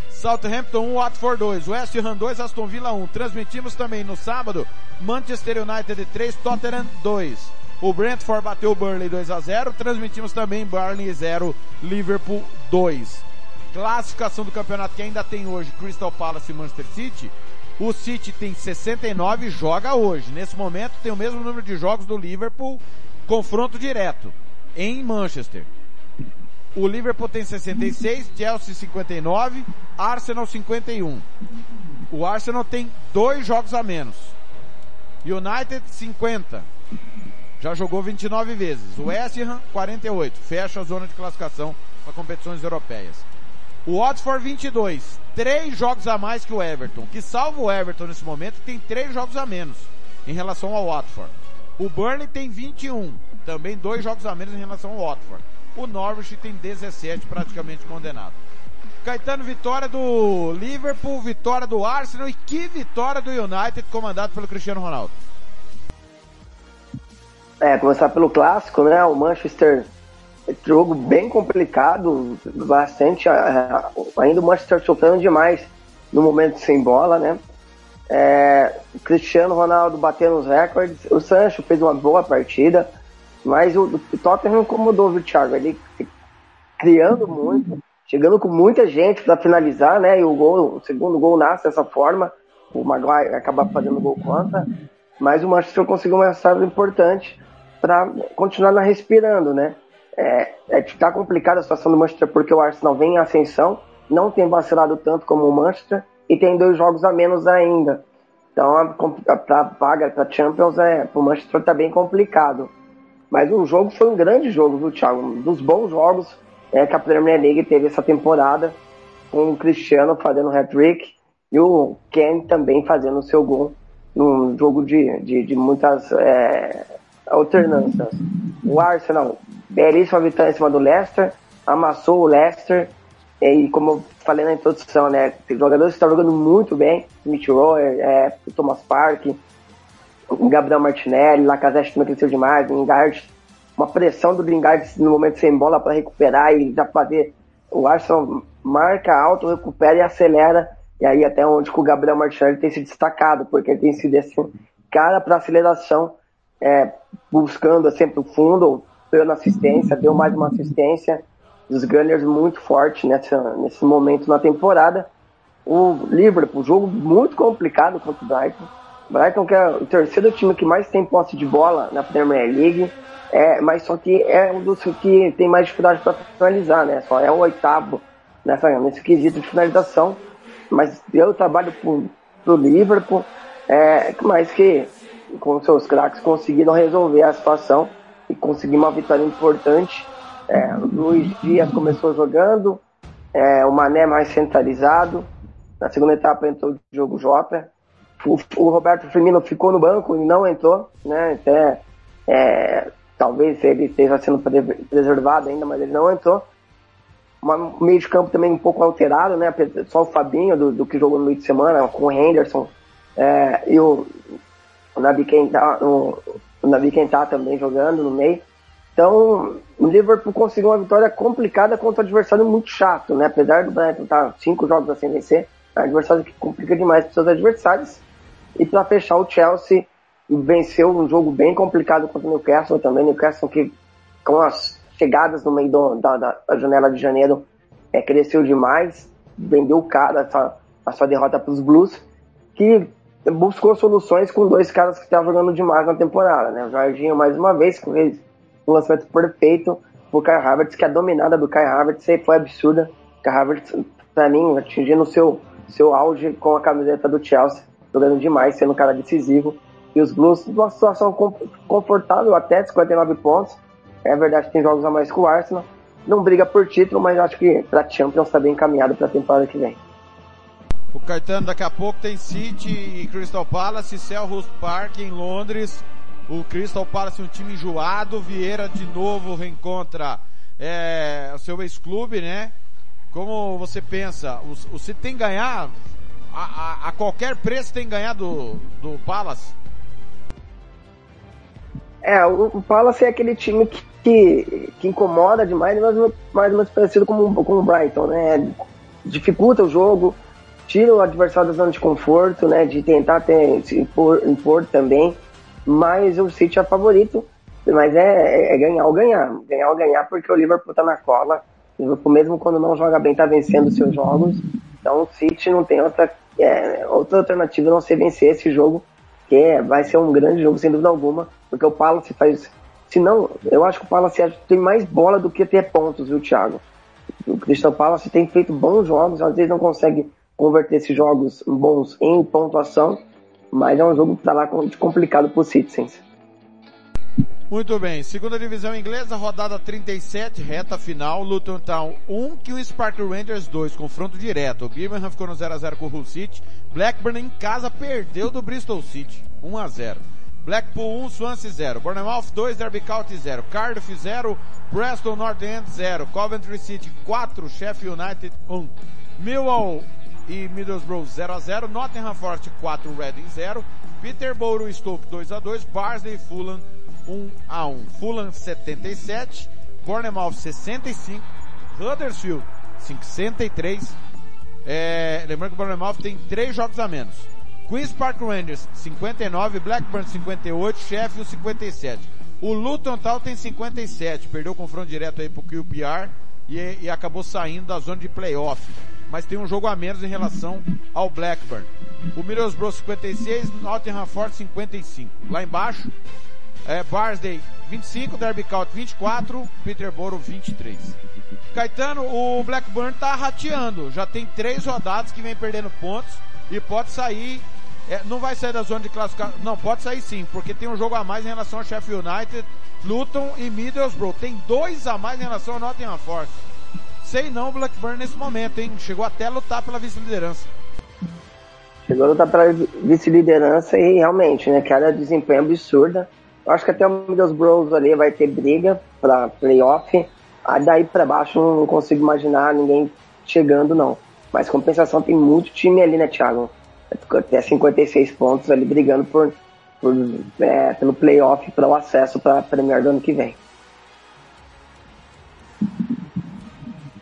Southampton 1, Watford 2. West Ham 2, Aston Villa 1. Transmitimos também no sábado Manchester United 3, Tottenham 2. O Brentford bateu o Burnley 2 a 0. Transmitimos também Burnley 0, Liverpool 2. Classificação do campeonato que ainda tem hoje Crystal Palace e Manchester City. O City tem 69 e joga hoje. Nesse momento tem o mesmo número de jogos do Liverpool, confronto direto em Manchester. O Liverpool tem 66, Chelsea 59, Arsenal 51. O Arsenal tem dois jogos a menos. United 50. Já jogou 29 vezes. O West Ham 48. Fecha a zona de classificação para competições europeias. O Watford 22. Três jogos a mais que o Everton. Que salva o Everton nesse momento, tem três jogos a menos em relação ao Watford. O Burnley tem 21. Também dois jogos a menos em relação ao Watford. O Norwich tem 17, praticamente condenado. Caetano, vitória do Liverpool, vitória do Arsenal e que vitória do United, comandado pelo Cristiano Ronaldo. É, começar pelo clássico, né? O Manchester, jogo bem complicado, bastante, ainda o Manchester sofrendo demais no momento sem bola, né? É, Cristiano Ronaldo batendo os recordes, o Sancho fez uma boa partida, mas o, o Tottenham incomodou o Thiago, ele criando muito, chegando com muita gente para finalizar, né? E o gol, o segundo gol nasce dessa forma, o Maguire acaba fazendo gol contra, mas o Manchester conseguiu uma resultado importante para continuar respirando, né? É, é, tá complicada a situação do Manchester porque o Arsenal vem em ascensão, não tem vacilado tanto como o Manchester e tem dois jogos a menos ainda. Então, para vaga para Champions, é, o Manchester está bem complicado. Mas o jogo foi um grande jogo, viu, Thiago? Um dos bons jogos é, que a Premier League teve essa temporada, com o Cristiano fazendo hat-trick e o Ken também fazendo o seu gol num jogo de, de, de muitas é, alternâncias. O Arsenal, belíssima vitória em cima do Leicester, amassou o Leicester, e como eu falei na introdução, né, tem jogadores que estão jogando muito bem, Smith Rowe, é, Thomas Park, Gabriel Martinelli, Lacazette também cresceu demais, o Engard uma pressão do Lingard no momento sem bola para recuperar e já fazer o Arsenal marca alto, recupera e acelera. E aí até onde o Gabriel Martinelli tem se destacado, porque ele tem sido esse cara para aceleração, é, buscando sempre o fundo, dando assistência, deu mais uma assistência. Os Gunners muito forte nessa, nesse momento na temporada. O Liverpool, jogo muito complicado contra o Brighton. Brighton que é o terceiro time que mais tem posse de bola na Premier League, é, mas só que é um dos que tem mais dificuldade para finalizar, né? Só é o oitavo nessa, nesse quesito de finalização. Mas eu trabalho pro, pro Liverpool, é, mas que com seus craques conseguiram resolver a situação e conseguir uma vitória importante. É, o Luiz Dias começou jogando, é, o Mané mais centralizado. Na segunda etapa entrou o Diogo Jota. O, o, Roberto Firmino ficou no banco e não entrou, né? Até, é, talvez ele esteja sendo preservado ainda, mas ele não entrou. O meio de campo também um pouco alterado, né? Só o Fabinho do, do que jogou no meio de semana, com o Henderson é, e o, o Nabi Keita, o, o também jogando no meio. Então, o Liverpool conseguiu uma vitória complicada contra um adversário muito chato, né? Apesar do Brighton estar tá cinco jogos sem vencer, é um adversário que complica demais para seus adversários. E para fechar, o Chelsea venceu um jogo bem complicado contra o Newcastle também. Newcastle que, com as chegadas no meio do, da, da, janela de janeiro, é, cresceu demais, vendeu cara essa, a sua derrota para os Blues, que buscou soluções com dois caras que estavam jogando demais na temporada, né? O Jorginho, mais uma vez, com um lançamento perfeito pro Kai Havertz, que a dominada do Kai Havertz foi absurda. Kai Havertz, para mim, atingindo o seu, seu auge com a camiseta do Chelsea, jogando demais, sendo um cara decisivo. E os Blues, numa situação confortável até 59 pontos. É verdade que tem jogos a mais com o Arsenal. Não briga por título, mas acho que pra Champions está bem encaminhado para a temporada que vem. O Caetano daqui a pouco tem City e Crystal Palace, Selhurst Park em Londres. O Crystal Palace um time enjoado, Vieira de novo reencontra é, o seu ex-clube, né? Como você pensa, o, City tem que ganhar a, a, a, qualquer preço tem que ganhar do, do Palace? É, o, o Palace é aquele time que, que, que incomoda demais, mas mais ou menos parecido com, com o Brighton, né? Dificulta o jogo, tira o adversário da zona de conforto, né? De tentar ter, se impor, impor também. Mas o City é favorito, mas é, é, é, ganhar ou ganhar. Ganhar ou ganhar porque o Liverpool tá na cola. O Liverpool, mesmo quando não joga bem, tá vencendo seus jogos. Então o City não tem outra, é, outra alternativa não ser vencer esse jogo, que é, vai ser um grande jogo, sem dúvida alguma, porque o Palace faz. Se não, eu acho que o Palace tem mais bola do que ter pontos, viu, Thiago? O Crystal Palace tem feito bons jogos, às vezes não consegue converter esses jogos bons em pontuação, mas é um jogo que está lá complicado para os Citizens. Muito bem, segunda divisão inglesa, rodada 37, reta final, Luton Town 1, Queen's Park Rangers 2, confronto direto. O Birmingham ficou no 0x0 com o Hull City, Blackburn em casa perdeu do Bristol City, 1x0. Blackpool 1, Swansea 0, Bournemouth 2, Derby County 0, Cardiff 0, Preston North End 0, Coventry City 4, Sheffield United 1, Millwall e Middlesbrough 0 a 0 Nottingham Forest 4, Reading 0, Peterborough Stoke 2 a 2 Barnsley Fulham 1 a 1 Fulham 77, Bournemouth 65, Huddersfield 63, é, lembrando que o Bournemouth tem 3 jogos a menos. Queen's Park Rangers 59, Blackburn 58, Sheffield 57. O Luton Town tem 57, perdeu o confronto direto aí pro QPR e, e acabou saindo da zona de playoff mas tem um jogo a menos em relação ao Blackburn. O Middlesbrough 56, Nottingham Forest 55. Lá embaixo, é, Barsday 25, Derby County 24, Peterborough 23. Caetano, o Blackburn tá rateando, já tem três rodadas que vem perdendo pontos e pode sair, é, não vai sair da zona de classificação, não, pode sair sim, porque tem um jogo a mais em relação ao Sheffield United, Luton e Middlesbrough, tem dois a mais em relação ao Nottingham Forest sei não Blackburn nesse momento, hein? Chegou até a lutar pela vice-liderança. Chegou a lutar pela vice-liderança e realmente, né, cara, desempenho absurda. Eu acho que até o Middlesbrough ali vai ter briga para playoff. Aí daí para baixo não consigo imaginar ninguém chegando, não. Mas compensação tem muito time ali, né, Thiago? Até 56 pontos ali brigando por, por é, pelo playoff para o acesso para a Premier do ano que vem.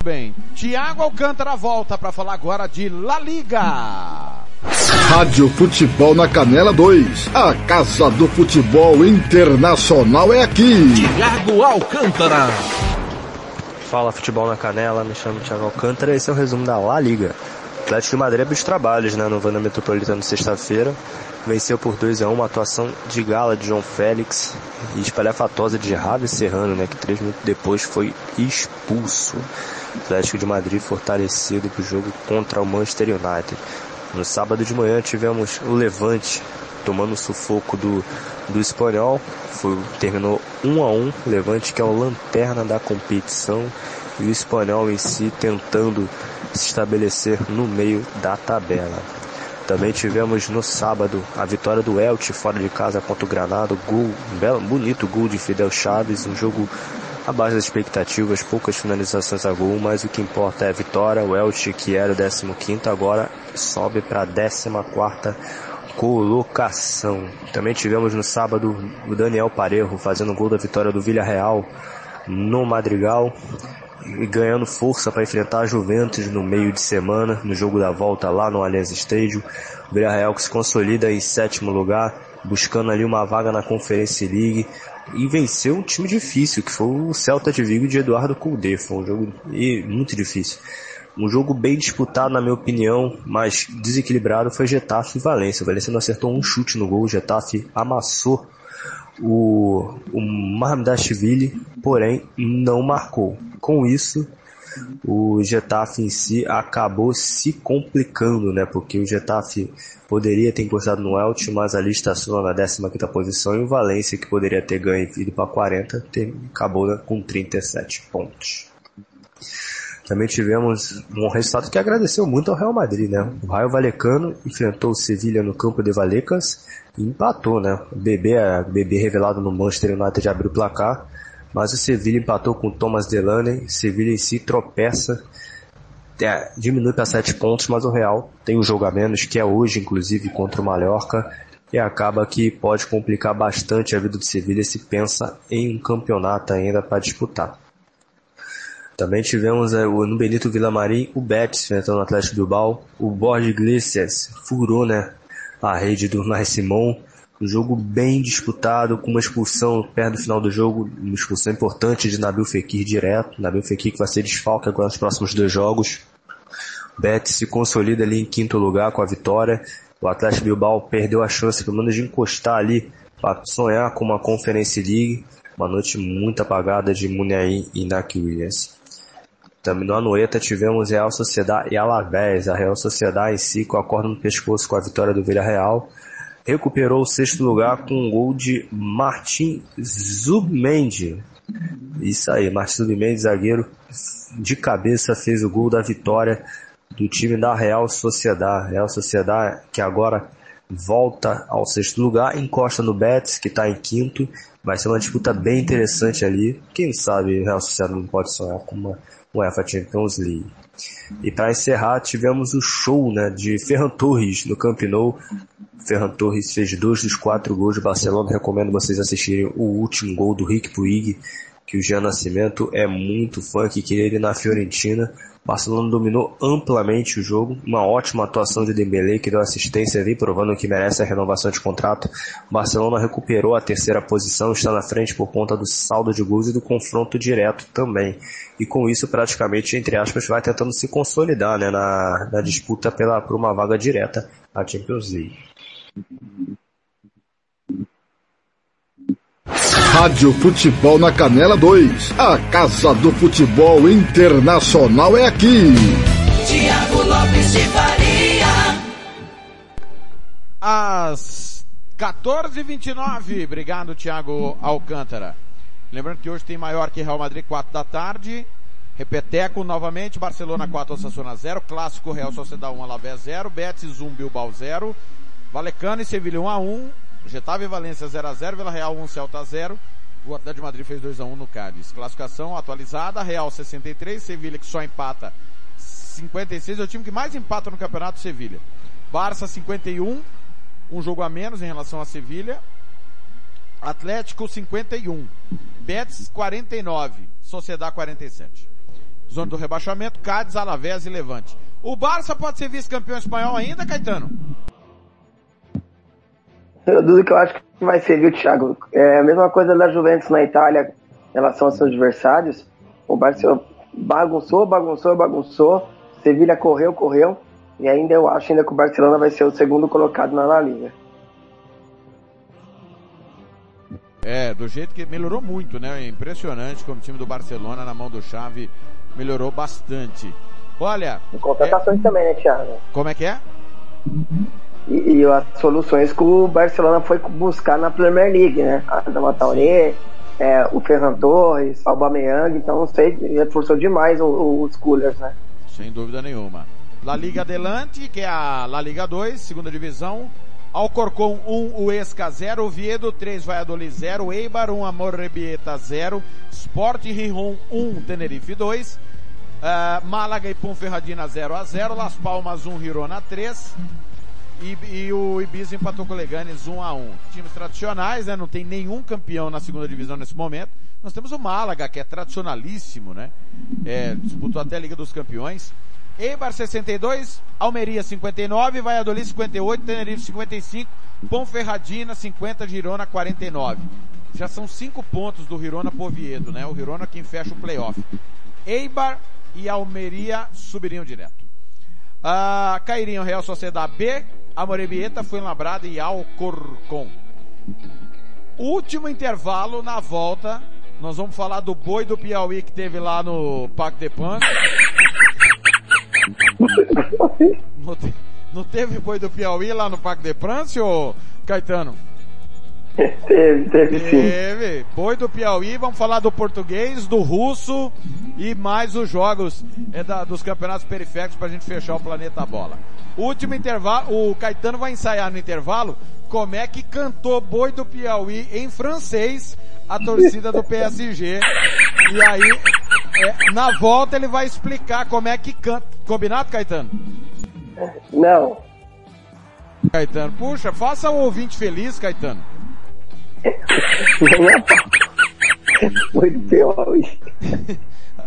Bem, Tiago Alcântara volta para falar agora de La Liga. Rádio Futebol na Canela 2. A Casa do Futebol Internacional é aqui. Tiago Alcântara. Fala Futebol na Canela, me chamo Tiago Alcântara e esse é o resumo da La Liga. Atlético de Madrid abriu os trabalhos né, no Vanda Metropolitano sexta-feira. Venceu por 2 a 1 uma atuação de gala de João Félix e espalhafatosa de Javi Serrano, né, que três minutos depois foi expulso. Atlético de Madrid fortalecido para o jogo contra o Manchester United. No sábado de manhã tivemos o Levante tomando o sufoco do, do espanhol. Foi, terminou 1 a 1 Levante que é o lanterna da competição e o espanhol em si tentando se estabelecer no meio da tabela. Também tivemos no sábado a vitória do Elche fora de casa contra o Granada, gol, um belo, bonito gol de Fidel Chaves, um jogo abaixo das expectativas, poucas finalizações a gol, mas o que importa é a vitória. O Elche, que era o 15 agora sobe para a 14 colocação. Também tivemos no sábado o Daniel Parejo fazendo gol da vitória do Villarreal no Madrigal e ganhando força para enfrentar a Juventus no meio de semana, no jogo da volta lá no Allianz Stadium. O Villarreal que se consolida em sétimo lugar, buscando ali uma vaga na Conference League e venceu um time difícil, que foi o Celta de Vigo de Eduardo Cudê. Foi um jogo muito difícil. Um jogo bem disputado, na minha opinião, mas desequilibrado foi Getafe e Valência. O Valência não acertou um chute no gol, o Getafe amassou o, o Mahamdashvili, porém não marcou. Com isso, o Getafe em si acabou se complicando, né? Porque o Getafe poderia ter encostado no Elche, mas ali estaciona na 15 posição e o Valência, que poderia ter ganho e ido para 40, ter, acabou né, com 37 pontos. Também tivemos um resultado que agradeceu muito ao Real Madrid, né? O Raio Valecano enfrentou o Sevilha no campo de Valecas e empatou, né? O bebê, bebê revelado no Manchester United abriu o placar, mas o Sevilha empatou com o Thomas Delaney. Sevilha em si tropeça, é, diminui para 7 pontos, mas o Real tem um jogo a menos, que é hoje, inclusive, contra o Mallorca, e acaba que pode complicar bastante a vida do Sevilha se pensa em um campeonato ainda para disputar. Também tivemos é, no Benito Villamarim o Betis enfrentando o Atlético Bilbao, o Borges Iglesias furou né, a rede do Nai Simon, um jogo bem disputado, com uma expulsão perto do final do jogo, uma expulsão importante de Nabil Fekir direto. Nabil Fekir que vai ser desfalque agora nos próximos dois jogos. Betis se consolida ali em quinto lugar com a vitória. O Atlético Bilbao perdeu a chance, pelo menos, de encostar ali para sonhar com uma Conference League. Uma noite muito apagada de Muniain e Naki Williams. Também no Anoeta tivemos Real Sociedade e Alavés. A Real Sociedade em si com a corda no pescoço com a vitória do Villarreal. Recuperou o sexto lugar com um gol de Martin Zubmendi. Isso aí, Martin Zubmendi, zagueiro de cabeça, fez o gol da vitória do time da Real Sociedade. Real Sociedade que agora volta ao sexto lugar, encosta no Betis, que está em quinto. Vai ser uma disputa bem interessante ali. Quem sabe o Real Sociedade não pode sonhar com uma UEFA Champions League. E para encerrar, tivemos o show né, de Ferran Torres no Camp Nou. Ferran Torres fez dois dos quatro gols de Barcelona. Recomendo vocês assistirem o último gol do Rick Puig, que o Jean Nascimento é muito fã, que queria ele na Fiorentina. Barcelona dominou amplamente o jogo, uma ótima atuação de Dembélé que deu assistência vem provando que merece a renovação de contrato. Barcelona recuperou a terceira posição, está na frente por conta do saldo de gols e do confronto direto também. E com isso praticamente, entre aspas, vai tentando se consolidar né, na, na disputa pela, por uma vaga direta à Champions League. Rádio Futebol na Canela 2. A Casa do Futebol Internacional é aqui. Tiago Lopes de Faria. Às 14h29. Obrigado, Tiago Alcântara. Lembrando que hoje tem maior que Real Madrid, 4 da tarde. Repeteco novamente, Barcelona 4, Osasuna 0, Clássico Real Sociedade 1, Alavés 0, Betis 1, Bilbao 0, Valecano e Sevilha 1 a 1, Getafe e Valência 0 a 0, Vila Real 1, Celta 0, o Atlético de Madrid fez 2 a 1 no Cádiz. Classificação atualizada, Real 63, Sevilha que só empata 56, é o time que mais empata no campeonato, Sevilha. Barça 51, um jogo a menos em relação a Sevilha. Atlético 51. Betis 49. Sociedade 47. Zona do rebaixamento, Cádiz, Alavés e Levante. O Barça pode ser vice-campeão espanhol ainda, Caetano? Eu duvido que eu acho que vai ser, viu, Thiago? É a mesma coisa da Juventus na Itália em relação aos seus adversários. O Barça bagunçou, bagunçou, bagunçou. Sevilha correu, correu. E ainda eu acho ainda que o Barcelona vai ser o segundo colocado na La Liga. É, do jeito que melhorou muito, né? É impressionante como o time do Barcelona na mão do Xavi melhorou bastante. Olha. E contratações é... também, né, Thiago? Como é que é? E, e, as soluções que o Barcelona foi buscar na Premier League, né? A Dama Tauré, é, o Ferran Torres, o Aubameyang, então não sei, reforçou demais os, os coolers, né? Sem dúvida nenhuma. La Liga Adelante, que é a La Liga 2, segunda divisão. Alcorcon 1, Uesca 0, Oviedo 3, Valladolid 0, Eibar 1, Amorrebieta 0, Sport Rihon 1, Tenerife 2, uh, Málaga e Ponferradina 0 a 0, Las Palmas 1, Girona 3, e, e, o Ibiza empatou com o Leganes 1 a 1 Times tradicionais, né? Não tem nenhum campeão na segunda divisão nesse momento. Nós temos o Málaga, que é tradicionalíssimo, né? É, disputou até a Liga dos Campeões. Eibar 62, Almeria 59, Valladolid 58, Tenerife 55, Ponferradina 50, Girona 49. Já são cinco pontos do Girona por Oviedo, né? O Girona quem fecha o playoff. Eibar e Almeria subiriam direto. Ah, cairiam Real Sociedade B, Amorebieta, Fuenlabrada e Alcorcon. Último intervalo na volta. Nós vamos falar do boi do Piauí que teve lá no Parque de Pan. Não, te, não teve boi do Piauí lá no Parque de France, ô Caetano? Teve, teve sim. Teve. Boi do Piauí, vamos falar do português, do russo e mais os jogos é, da, dos campeonatos periféricos pra gente fechar o planeta bola. Último intervalo, o Caetano vai ensaiar no intervalo como é que cantou Boi do Piauí em francês a torcida do PSG. E aí, é, na volta ele vai explicar como é que canta. Combinado, Caetano? Não. Caetano, puxa, faça o ouvinte feliz, Caetano. <laughs> Foi Piauí. <laughs>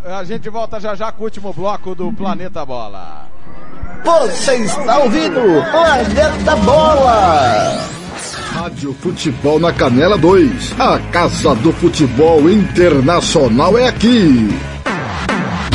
A gente volta já já com o último bloco do Planeta Bola. Você está ouvindo Planeta Bola. Rádio Futebol na Canela 2. A Casa do Futebol Internacional é aqui.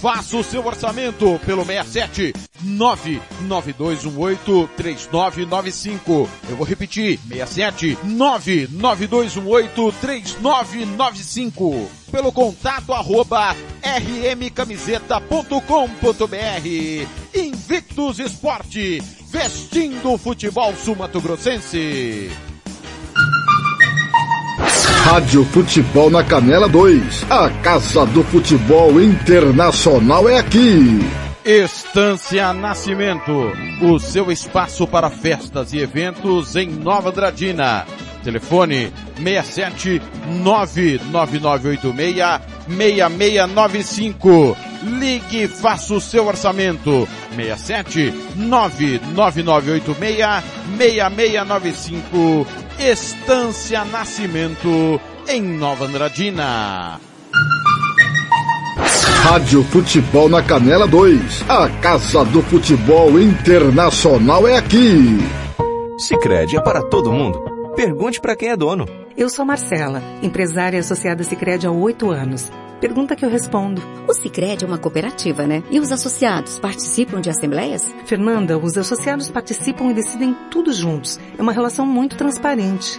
Faça o seu orçamento pelo 67 992183995. Eu vou repetir, 67 992183995. Pelo contato arroba rmcamiseta.com.br. Invictus Esporte, vestindo o futebol sumato-grossense. Rádio Futebol na Canela 2. A Casa do Futebol Internacional é aqui. Estância Nascimento, o seu espaço para festas e eventos em Nova Andradina. Telefone 67 99986 6695. Ligue e faça o seu orçamento. 67 99986 6695. Estância Nascimento em Nova Andradina. Rádio Futebol na Canela 2. A Casa do Futebol Internacional é aqui. Sicredi é para todo mundo. Pergunte para quem é dono. Eu sou Marcela, empresária associada Sicredi há oito anos. Pergunta que eu respondo. O Sicredi é uma cooperativa, né? E os associados participam de assembleias? Fernanda, os associados participam e decidem tudo juntos. É uma relação muito transparente.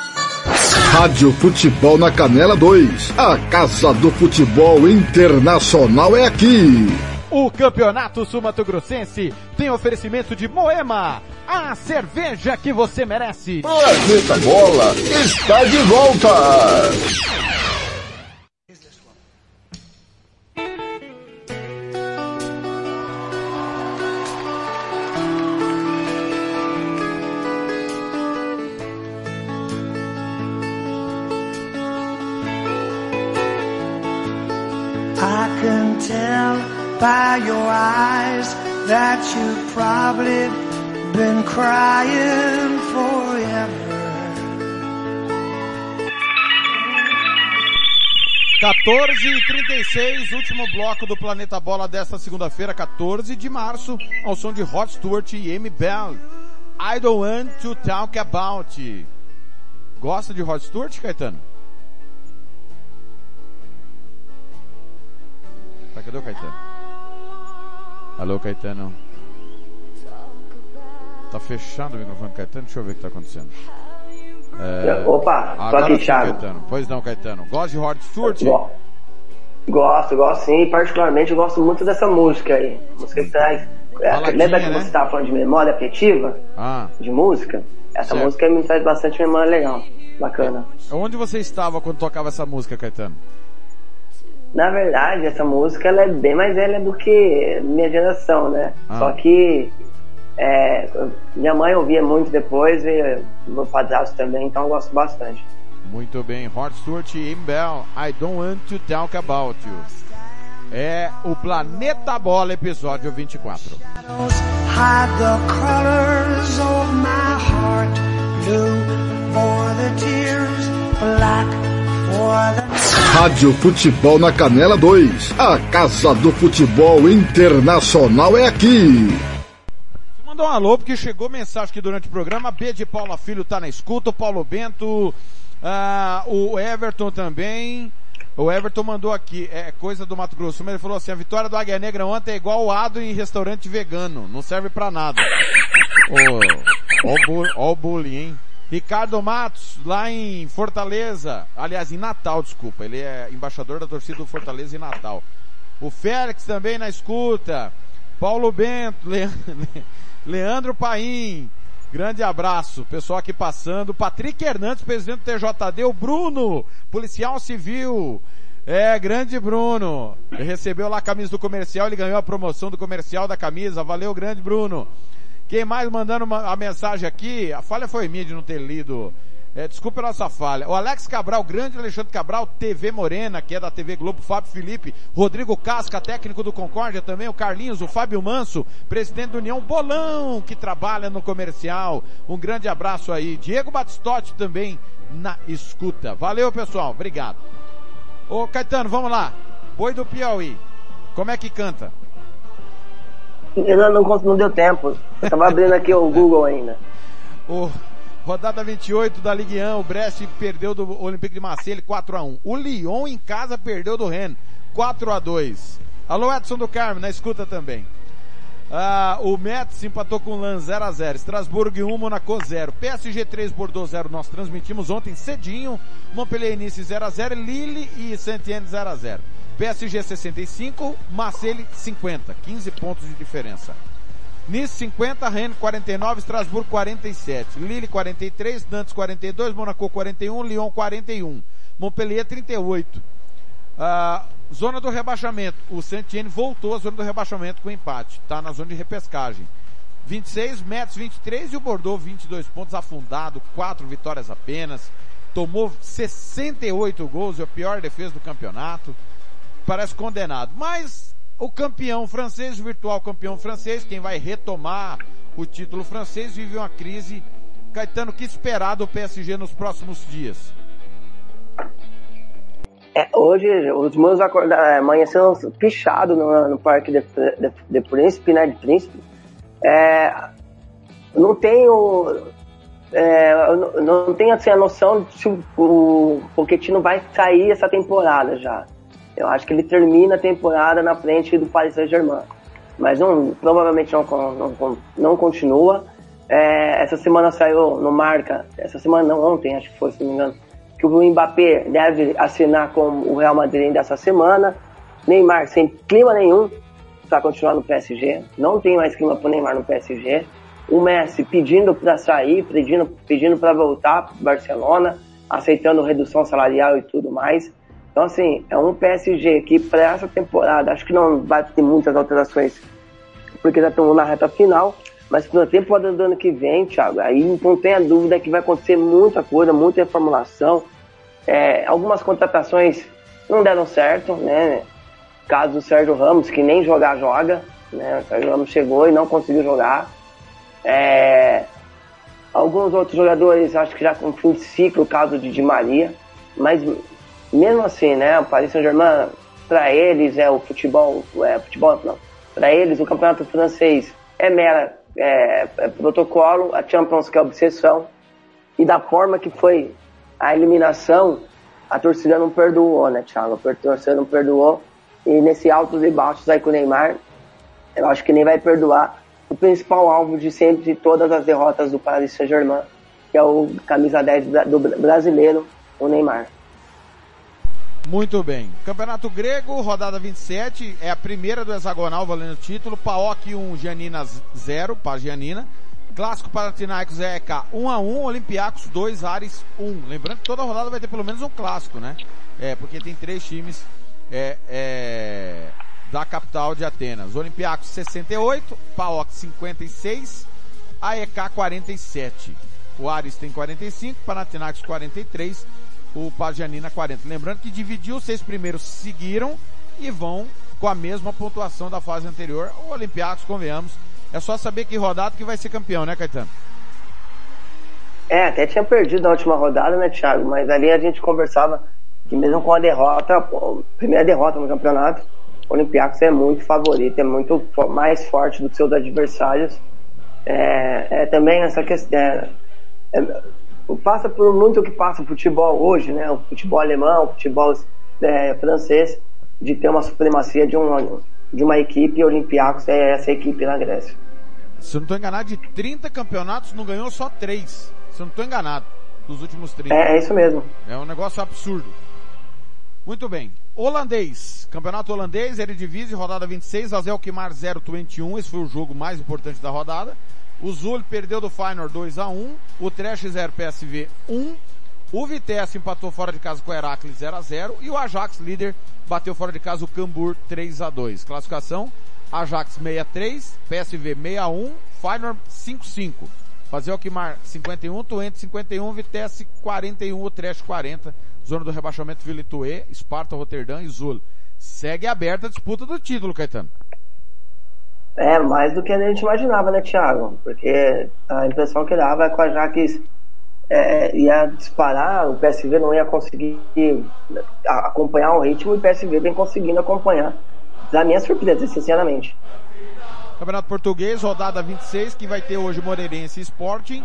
Rádio Futebol na Canela 2. A Casa do Futebol Internacional é aqui. O Campeonato Sumato Grossense tem oferecimento de Moema, a cerveja que você merece. Planeta Bola está de volta. By your eyes that you've probably been crying forever. 14 e 36, último bloco do Planeta Bola desta segunda-feira, 14 de março, ao som de Rod Stewart e Amy Bell. I don't want to talk about. Gosta de Rod Stewart, Caetano? Tá, cadê o Caetano? Alô, Caetano? Tá fechado o microfone do Caetano? Deixa eu ver o que tá acontecendo. É... Opa, tô Agora aqui, Thiago. Caetano. Pois não, Caetano. Gosta de Rod Stewart? Go- Gosto, gosto sim. Particularmente eu gosto muito dessa música aí. Música que traz. é, lembra que né? você estava falando de memória afetiva? Ah. De música? Essa Certo. música me traz bastante memória legal. Bacana. Onde você estava quando tocava essa música, Caetano? Na verdade, essa música ela é bem mais velha do que minha geração, né? Ah. Só que é, minha mãe ouvia muito depois e meu padrasto também, então eu gosto bastante. Muito bem, Rod Stewart e Amy Bell, I don't want to talk about you. É o Planeta Bola, episódio 24. Hide the colors of my heart. Blue for the tears, black Rádio Futebol na Canela 2. A Casa do Futebol Internacional é aqui. Mandou um alô porque chegou mensagem aqui durante o programa. B de Paula Filho tá na escuta, o Paulo Bento, ah, o Everton também. O Everton mandou aqui, é coisa do Mato Grosso, mas ele falou assim, a vitória do Águia Negra ontem é igual o Ado em restaurante vegano, não serve pra nada. Ó, o bu- ó o bullying, hein? Ricardo Matos, lá em Fortaleza, aliás, em Natal, desculpa, ele é embaixador da torcida do Fortaleza em Natal. O Félix também na escuta. Paulo Bento, Le- Le- <laughs> Leandro Paim, grande abraço. Pessoal aqui passando. Patrick Hernandes, presidente do TJD. O Bruno, policial civil. É, grande Bruno. Recebeu lá a camisa do comercial, ele ganhou a promoção do comercial da camisa. Valeu, grande Bruno. Quem mais mandando uma, a mensagem aqui? A falha foi minha de não ter lido. É, desculpa a nossa falha. O Alex Cabral, grande Alexandre Cabral, TV Morena, que é da TV Globo, Fábio Felipe, Rodrigo Casca, técnico do Concórdia também, o Carlinhos, o Fábio Manso, presidente da União Bolão, que trabalha no comercial. Um grande abraço aí. Diego Batistotti também na escuta. Valeu, pessoal. Obrigado. Ô, Caetano, vamos lá. Boi do Piauí. Como é que canta? Não, não, não deu tempo. Eu tava abrindo aqui o Google ainda. O, Rodada 28 da Ligue 1, o Brest perdeu do Olympique de Marseille 4x1. O Lyon em casa perdeu do Rennes 4x2. Alô Edson do Carmo, na escuta também. Ah, o Metz empatou com o Lan 0x0. Strasbourg 1, Monaco 0. PSG 3, Bordeaux 0. Nós transmitimos ontem cedinho. Montpellier Nice 0x0. Lille e Saint-Étienne 0x0. PSG 65, Marseille 50. 15 pontos de diferença. Nice 50, Rennes 49, Strasbourg 47, Lille 43, Nantes 42, Monaco 41, Lyon 41, Montpellier 38. Ah, zona do rebaixamento. O Saint-Étienne voltou à zona do rebaixamento com empate. Está na zona de repescagem. 26, Metz 23 e o Bordeaux 22 pontos afundado, 4 vitórias apenas. Tomou 68 gols, é a pior defesa do campeonato. Parece condenado. Mas o campeão francês, o virtual campeão francês, quem vai retomar o título francês, vive uma crise. Caetano, que esperar do PSG nos próximos dias? É, hoje, os meus acordaram, amanheceram pichado no, no Parque de, de, de Príncipe, né, de Príncipe. É, não tenho, é, não tenho assim, a noção de se o, o Pochettino vai sair essa temporada já. Eu acho que ele termina a temporada na frente do Paris Saint-Germain. Mas não, provavelmente não, não, não continua. É, essa semana saiu no Marca, essa semana não, ontem acho que foi, se não me engano, que o Mbappé deve assinar com o Real Madrid dessa semana. Neymar sem clima nenhum para continuar no PSG. Não tem mais clima para Neymar no PSG. O Messi pedindo para sair, pedindo, pedindo para voltar para Barcelona, aceitando redução salarial e tudo mais. Então, assim, é um PSG que para essa temporada, acho que não vai ter muitas alterações, porque já estamos na reta final, mas na temporada do ano que vem, Thiago, aí não tenha dúvida que vai acontecer muita coisa, muita reformulação. É, algumas contratações não deram certo, né? Caso do Sérgio Ramos, que nem jogar joga, né? O Sérgio Ramos chegou e não conseguiu jogar. É, alguns outros jogadores, acho que já com fim de ciclo, o caso de Di Maria, mas mesmo assim, né? O Paris Saint-Germain, para eles é o futebol, é futebol não. Para eles o campeonato francês é mera é, é protocolo, a Champions que é obsessão e da forma que foi a eliminação, a torcida não perdoou, né, Thiago? A torcida não perdoou e nesse altos e baixos aí com o Neymar, eu acho que nem vai perdoar o principal alvo de sempre de todas as derrotas do Paris Saint-Germain, que é o camisa 10 do brasileiro, o Neymar. Muito bem. Campeonato Grego, rodada 27, é a primeira do hexagonal valendo título. PAOK 1, Gianina 0, para Gianina. Clássico Panathinaikos EK 1 a 1, Olympiacos 2, Ares 1. Lembrando que toda rodada vai ter pelo menos um clássico, né? É, porque tem três times é, é, da capital de Atenas. Olympiacos 68, PAOK 56, AEK 47. O Ares tem 45, Panathinaikos 43, o Pagianina 40. Lembrando que dividiu, os seis primeiros seguiram e vão com a mesma pontuação da fase anterior. O Olympiacos, convenhamos, é só saber que rodada que vai ser campeão, né, Caetano? É, até tinha perdido na última rodada, né, Thiago? Mas ali a gente conversava que mesmo com a derrota, pô, primeira derrota no campeonato, o Olympiacos é muito favorito, é muito mais forte do que seus adversários. É, é também essa questão. É, é, passa por muito o que passa o futebol hoje, né? O futebol alemão, o futebol é, francês, de ter uma supremacia de uma, de uma equipe, Olympiacos é essa equipe na Grécia. Se eu não estou enganado, de 30 campeonatos não ganhou só 3. Se eu não estou enganado, dos últimos 30. É, é isso mesmo. É um negócio absurdo. Muito bem. Holandês. Campeonato holandês, Eredivisie, rodada 26, Azel Kimar 0-21. Esse foi o jogo mais importante da rodada. O Zul perdeu do Feyenoord 2 a 1 o Trash 0 PSV 1, o Vitesse empatou fora de casa com o Heracles 0 a 0 e o Ajax líder bateu fora de casa o Cambur 3 a 2. Classificação: Ajax 63, PSV 61, Feyenoord 55. Fazer o Quimar 51, Twente 51, Vitesse 41, o Trash 40. Zona do rebaixamento Vila Ituê, Esparta, Roterdã e Zul. Segue aberta a disputa do título, Caetano. É, mais do que a gente imaginava, né, Thiago? Porque a impressão que dava é que o Ajax é, ia disparar, o PSV não ia conseguir acompanhar o ritmo e o PSV vem conseguindo acompanhar. Da minha surpresa, sinceramente. Campeonato Português, rodada 26, que vai ter hoje Moreirense Sporting.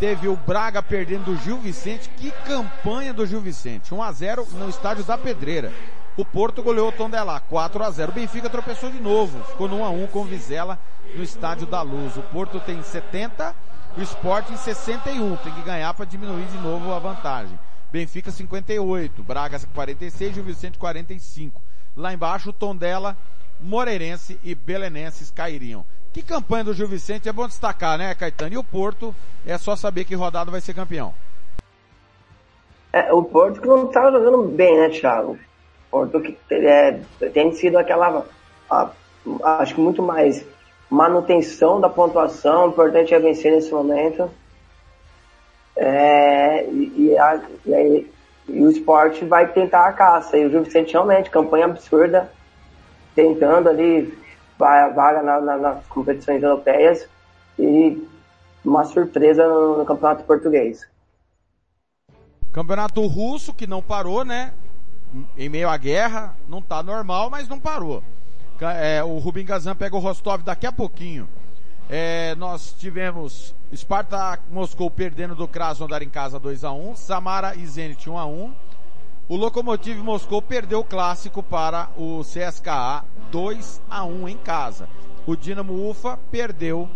Teve o Braga perdendo do Gil Vicente. Que campanha do Gil Vicente. 1 a 0 no estádio da Pedreira. O Porto goleou o Tondela 4 a 0. O Benfica tropeçou de novo. Ficou no 1 a 1 com o Vizela no estádio da Luz. O Porto tem 70, o Sporting 61. Tem que ganhar para diminuir de novo a vantagem. Benfica 58, Braga 46, Gil Vicente 45. Lá embaixo, Tondela, Moreirense e Belenenses cairiam. Que campanha do Gil Vicente é bom destacar, né, Caetano? E o Porto é só saber que rodada vai ser campeão. É, o Porto que não tá jogando bem, né, Thiago? Porto que é, tem sido aquela, a, acho que muito mais manutenção da pontuação, o importante é vencer nesse momento. É, e, e, a, e, aí, e o esporte vai tentar a caça. E o Gil Vicente realmente, campanha absurda, tentando ali a vaga na, na, nas competições europeias e uma surpresa no, no campeonato português. Campeonato russo que não parou, né? Em meio à guerra, não tá normal, mas não parou. É, o Rubim Gazan pega o Rostov daqui a pouquinho. É, nós tivemos Spartak Moscou perdendo do Krasnodar em casa 2 a 1 Samara e Zenit 1 a 1 O Lokomotiv Moscou perdeu o clássico para o CSKA 2 a 1 em casa. O Dinamo Ufa perdeu,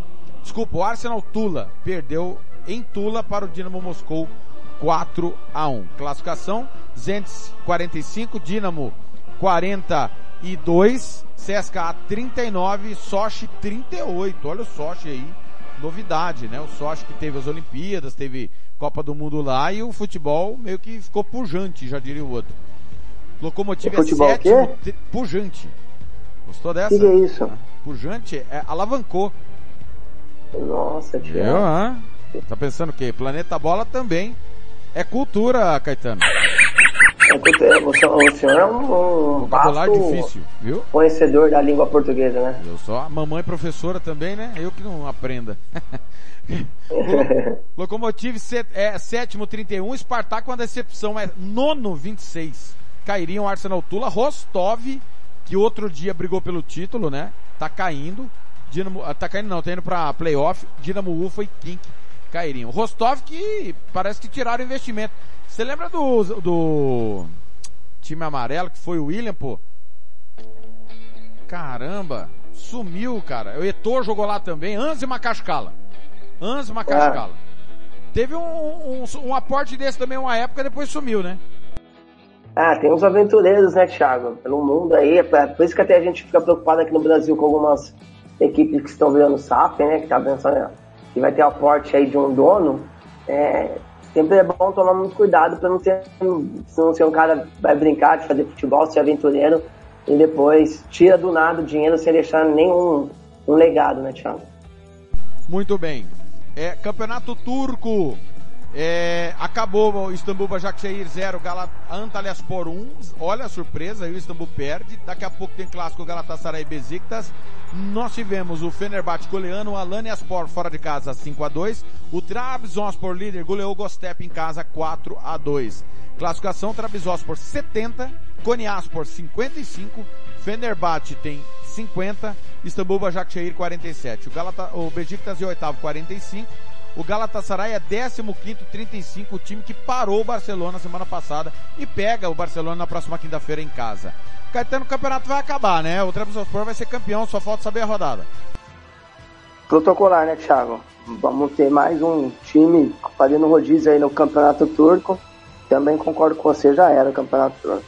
desculpa, o Arsenal Tula perdeu em Tula para o Dinamo Moscou 4 a 1. Classificação: Zenit 45, Dinamo 42, CSKA 39, Sochi 38. Olha o Sochi aí, novidade, né? O Sochi que teve as Olimpíadas, teve Copa do Mundo lá e o futebol meio que ficou pujante, já diria o outro. Locomotiva é sétimo, pujante. Gostou dessa? Que, é isso? Pujante é alavancou. Nossa, tio. Hein? Tá pensando o quê? Planeta Bola também é cultura, Caetano. É cultura. O senhor, é um, vasto difícil, viu? conhecedor da língua portuguesa, né? Eu sou a mamãe professora também, né? Eu que não aprenda. <laughs> Locomotive é sétimo 31, Spartak com a decepção é nono 26. Cairiam Arsenal Tula, Rostov, que outro dia brigou pelo título, né? Tá caindo. Dinamo, tá caindo não, tá indo pra playoff. Dinamo Ufa e Kink cairiam. Rostov que parece que tiraram investimento. Você lembra do, do time amarelo que foi o William, pô? Caramba, sumiu, cara. O Etor jogou lá também, Anze Macascala. Anze Macascala. Ah. Teve um, um, um, aporte desse também uma época, depois sumiu, né? Ah, tem uns aventureiros, né, Thiago? Pelo mundo aí. É por isso que até a gente fica preocupado aqui no Brasil com algumas equipes que estão virando SAF, né? Que tá pensando que vai ter aporte aí de um dono. É, sempre é bom tomar muito cuidado para não ser, não ser um cara que vai brincar de fazer futebol, ser aventureiro e depois tira do nada o dinheiro sem deixar nenhum um legado, né, Thiago? Muito bem. É, campeonato Turco. É, acabou o Istambul Başakşehir 0, Antalyaspor 1. Olha a surpresa, aí o Istambul perde. Daqui a pouco tem clássico Galatasaray Besiktas. Nós tivemos o Fenerbahçe goleando o Alanyaspor fora de casa 5 a 2. O Trabzonspor líder goleou o Gostep em casa 4 a 2. Classificação Trabzonspor 70, Konyaspor 55, Fenerbahçe tem 50, Istambul Başakşehir 47. O, Galata, o Besiktas o oitavo 45. O Galatasaray é 15 35, o time que parou o Barcelona semana passada e pega o Barcelona na próxima quinta-feira em casa. Caetano, o campeonato vai acabar, né? O Trabzonspor vai ser campeão, só falta saber a rodada. Protocolar, né, Thiago? Vamos ter mais um time fazendo rodízio aí no campeonato turco. Também concordo com você, já era o campeonato turco.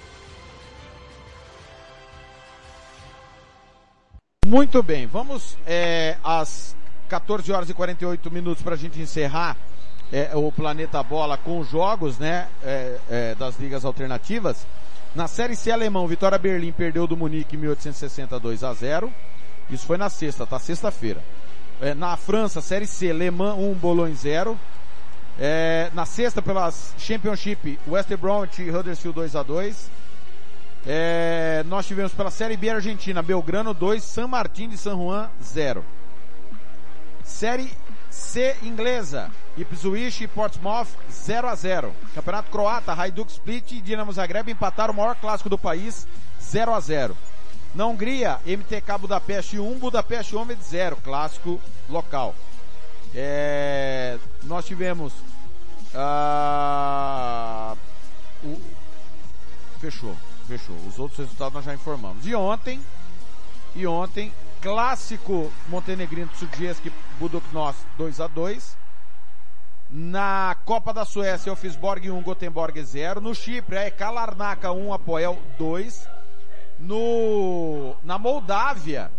Muito bem, vamos é, às 14 horas e 48 minutos para a gente encerrar é, o Planeta Bola com os jogos, né, é, é, das ligas alternativas. Na Série C alemão, Vitória Berlim perdeu do Munique 1862 a 0. Isso foi na sexta, tá? Sexta-feira. É, na França, Série C, Le Mans 1, Boulogne 0. É, na sexta, pela Championship, West Bromwich e Huddersfield 2 a 2 é, nós tivemos pela Série B Argentina, Belgrano 2, San Martín de San Juan 0. Série C inglesa, Ipswich e Portsmouth 0 a 0. Campeonato croata, Hajduk Split e Dinamo Zagreb empataram o maior clássico do país 0 a 0. Na Hungria, MTK Budapeste 1, Budapeste Homem 0, clássico local. É, nós tivemos ah, o- fechou, fechou. Os outros resultados nós já informamos. E ontem, e ontem, clássico montenegrino Sudjeski Budoknos 2 a 2 Na Copa da Suécia, Elfsborg 1, Gothenburg 0. No Chipre, a EK Larnaca 1, Apoel 2. No, na Moldávia,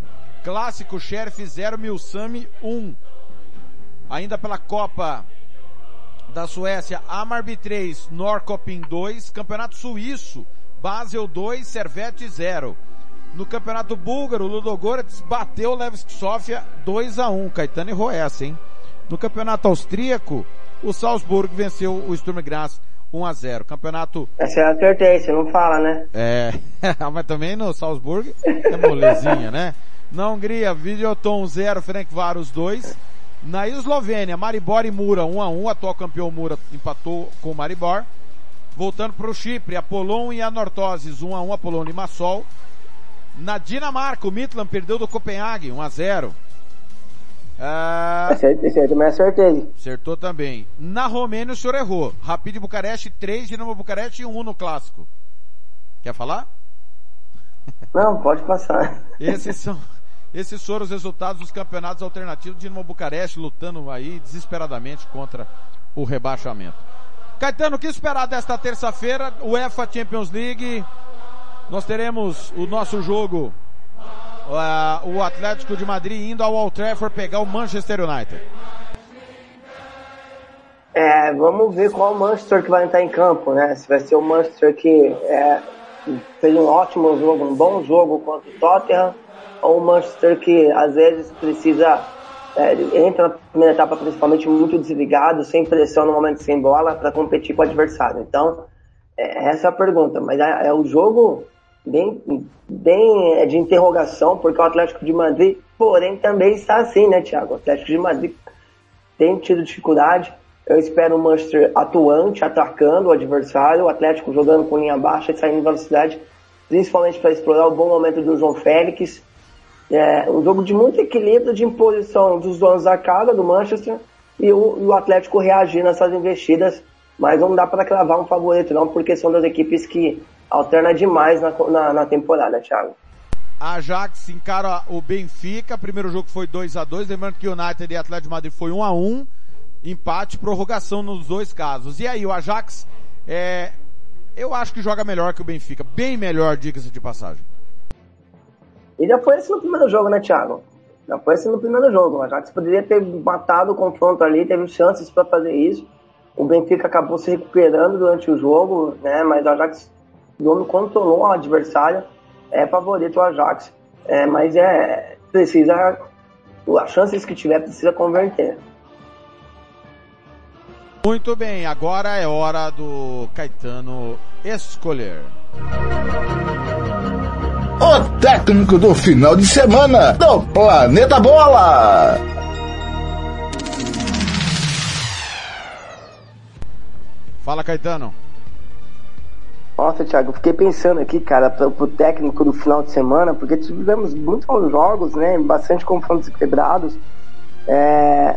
clássico Sheriff 0, Milsami 1. Ainda pela Copa da Suécia, Amarby 3, Norrköping 2, Campeonato Suíço, Basel 2, Servette 0. No Campeonato Búlgaro, Ludogorets bateu o Levski Sofia 2 a 1, Caetano errou essa, hein? No Campeonato Austríaco, o Salzburg venceu o Sturm Graz 1 a 0. Campeonato Essa eu acertei, você não fala, né? é, <laughs> mas também no Salzburg é molezinha, né? Na Hungria, Videoton 0, Ferencváros 2. Na Eslovênia, Maribor e Mura 1 a 1, atual campeão Mura empatou com o Maribor. Voltando para o Chipre, Apolon e Anortoses 1 a 1, Apolon e Limassol. Na Dinamarca, o Midland perdeu do Copenhague 1 a 0. Ah, Esse aí, esse aí também acertei. Acertou também. Na Romênia o senhor errou. Rapid Bucareste 3, Dinamo Bucareste 1 no clássico. Quer falar? Não, pode passar. Esses são, esses foram os resultados dos campeonatos alternativos. Dinamo Bucareste lutando aí desesperadamente contra o rebaixamento. Caetano, o que esperar desta terça-feira? UEFA Champions League. Nós teremos o nosso jogo, ah, o Atlético de Madrid indo ao Old Trafford pegar o Manchester United. É, vamos ver qual Manchester que vai entrar em campo, né? Se vai ser o Manchester que é, fez um ótimo jogo, um bom jogo contra o Tottenham, ou o Manchester que às vezes precisa, é, entra na primeira etapa principalmente muito desligado, sem pressão no momento sem bola, para competir com o adversário. Então, é, essa é a pergunta. Mas é, é um jogo bem, bem é, de interrogação, porque o Atlético de Madrid, porém, também está assim, né, Thiago? O Atlético de Madrid tem tido dificuldade. Eu espero o Manchester atuante, atacando o adversário, o Atlético jogando com linha baixa e saindo em velocidade, principalmente para explorar o bom momento do João Félix. É um jogo de muito equilíbrio, de imposição dos donos da casa, do Manchester, e o, e o Atlético reagir nessas investidas, mas não dá para cravar um favorito não, porque são das equipes que alternam demais na, na, na temporada, Thiago. Ajax encara o Benfica, primeiro jogo foi 2 a 2 lembrando que o United e Atlético de Madrid foi 1 a 1 empate, prorrogação nos dois casos. E aí, o Ajax, é, eu acho que joga melhor que o Benfica, bem melhor, diga-se de passagem. E já foi esse no primeiro jogo, né, Thiago? Já foi esse no primeiro jogo. O Ajax poderia ter matado o confronto ali, teve chances para fazer isso. O Benfica acabou se recuperando durante o jogo, né? Mas o Ajax o homem controlou o adversário. É favorito o Ajax, é, mas é precisa as chances que tiver precisa converter. Muito bem, agora é hora do Caetano escolher. O técnico do final de semana do Planeta Bola. Fala, Caetano. Nossa, Thiago, eu fiquei pensando aqui, cara, pro, pro técnico do final de semana, porque tivemos muitos bons jogos, né? Bastante confrontos quebrados. É,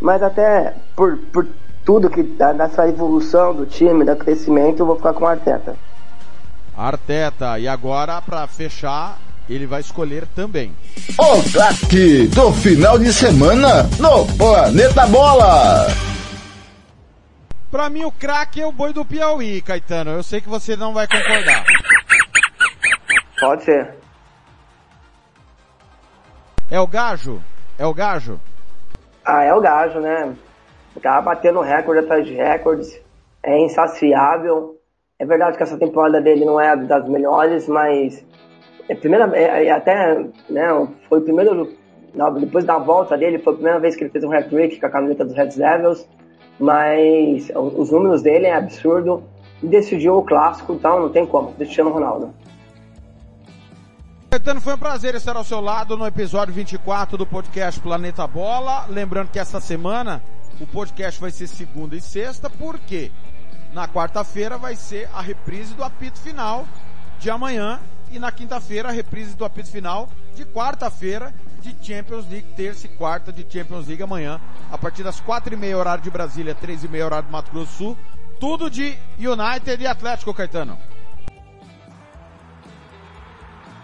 mas até por, por tudo que da- dessa evolução do time, do crescimento, eu vou ficar com o Arteta. Arteta, e agora para fechar, ele vai escolher também. O craque do final de semana no Planeta Bola. Pra mim o craque é o boi do Piauí, Caetano. Eu sei que você não vai concordar. Pode ser. É o Gajo? É o Gajo? Ah, é o Gajo, né? Tá batendo recorde atrás de recordes, é insaciável. É verdade que essa temporada dele não é das melhores, mas é primeira, é, é até, né, foi o primeiro, depois da volta dele, foi a primeira vez que ele fez um hat-trick com a camiseta dos Red Devils, mas os números dele é absurdo. E decidiu o clássico, então não tem como, Cristiano Ronaldo. Caetano, foi um prazer estar ao seu lado no episódio 24 do podcast Planeta Bola. Lembrando que essa semana o podcast vai ser segunda e sexta, porque na quarta-feira vai ser a reprise do apito final de amanhã E na quinta-feira, a reprise do apito final de quarta-feira de Champions League, terça e quarta de Champions League amanhã, a partir das quatro e meia horário de Brasília, três e meia horário do Mato Grosso do Sul. Tudo de United e Atlético, Caetano.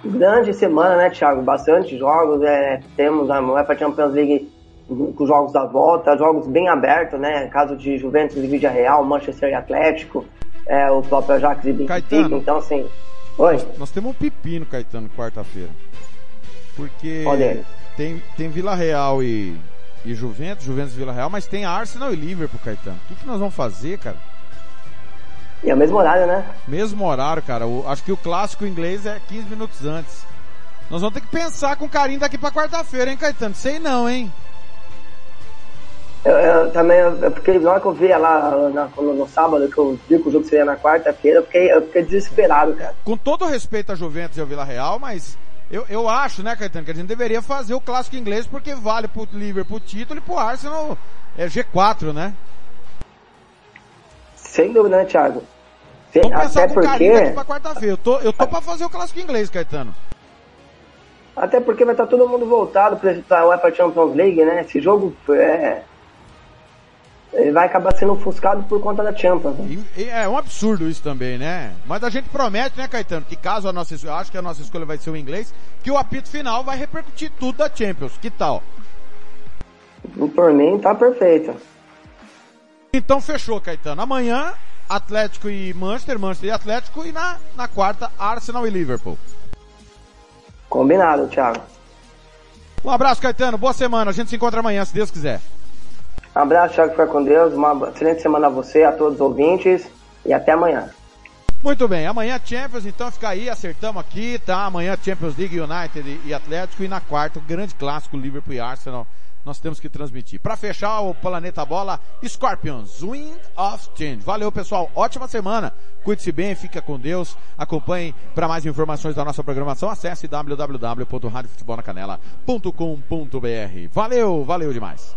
Grande semana, né, Thiago? Bastante jogos. É, temos a UEFA Champions League com jogos da volta, jogos bem abertos, né? Caso de Juventus e Vídea Real, Manchester e Atlético, é, o próprio Ajax e Benfica. Então, assim, oi. Nós, nós temos um pepino, Caetano, quarta-feira. Porque Olha tem, tem Vila Real e, e Juventus, Juventus e Vila Real, mas tem Arsenal e Liverpool, Caetano. O que, que nós vamos fazer, cara? E é o mesmo horário, né? Mesmo horário, cara. O- acho que o clássico inglês é 15 minutos antes. Nós vamos ter que pensar com carinho daqui pra quarta-feira, hein, Caetano? Sei não, hein? Eu, eu também, eu, porque na hora que eu vi lá na- no, no sábado, que eu vi que o jogo seria na quarta-feira, eu fiquei, eu fiquei desesperado, cara. Com todo o respeito a Juventus e ao Vila Real, mas eu, eu acho, né, Caetano, que a gente deveria fazer o clássico inglês porque vale pro Liverpool o título e pro Arsenal é G4, né? Sem dúvida, né, Thiago? Sem- Vamos pensar até com porque, pra quarta-feira. Eu tô, eu tô pra fazer o clássico inglês, Caetano. até porque vai estar todo mundo voltado pra, pra UEFA Champions League, né? Esse jogo é, ele vai acabar sendo ofuscado por conta da Champions. né? E É um absurdo isso também, né? Mas a gente promete, né, Caetano, que caso a nossa escolha, acho que a nossa escolha vai ser o inglês, que o apito final vai repercutir tudo da Champions. Que tal? Por mim, tá perfeito. Então fechou, Caetano. Amanhã, Atlético e Manchester, Manchester e Atlético, e na, na quarta, Arsenal e Liverpool. Combinado, Thiago. Um abraço, Caetano. Boa semana. A gente se encontra amanhã, se Deus quiser. Um abraço, Thiago, fica com Deus. Uma excelente semana a você, a todos os ouvintes e até amanhã. Muito bem, amanhã Champions, então fica aí, acertamos aqui, tá? Amanhã Champions League United e- Atlético e na quarta o grande clássico Liverpool e Arsenal. Nós temos que transmitir. Para fechar o Planeta Bola, Scorpions, Wind of Change. Valeu, pessoal. Ótima semana. Cuide-se bem, fica com Deus. Acompanhe para mais informações da nossa programação. Acesse www.radiofutebolnacanela.com.br. Valeu, valeu demais.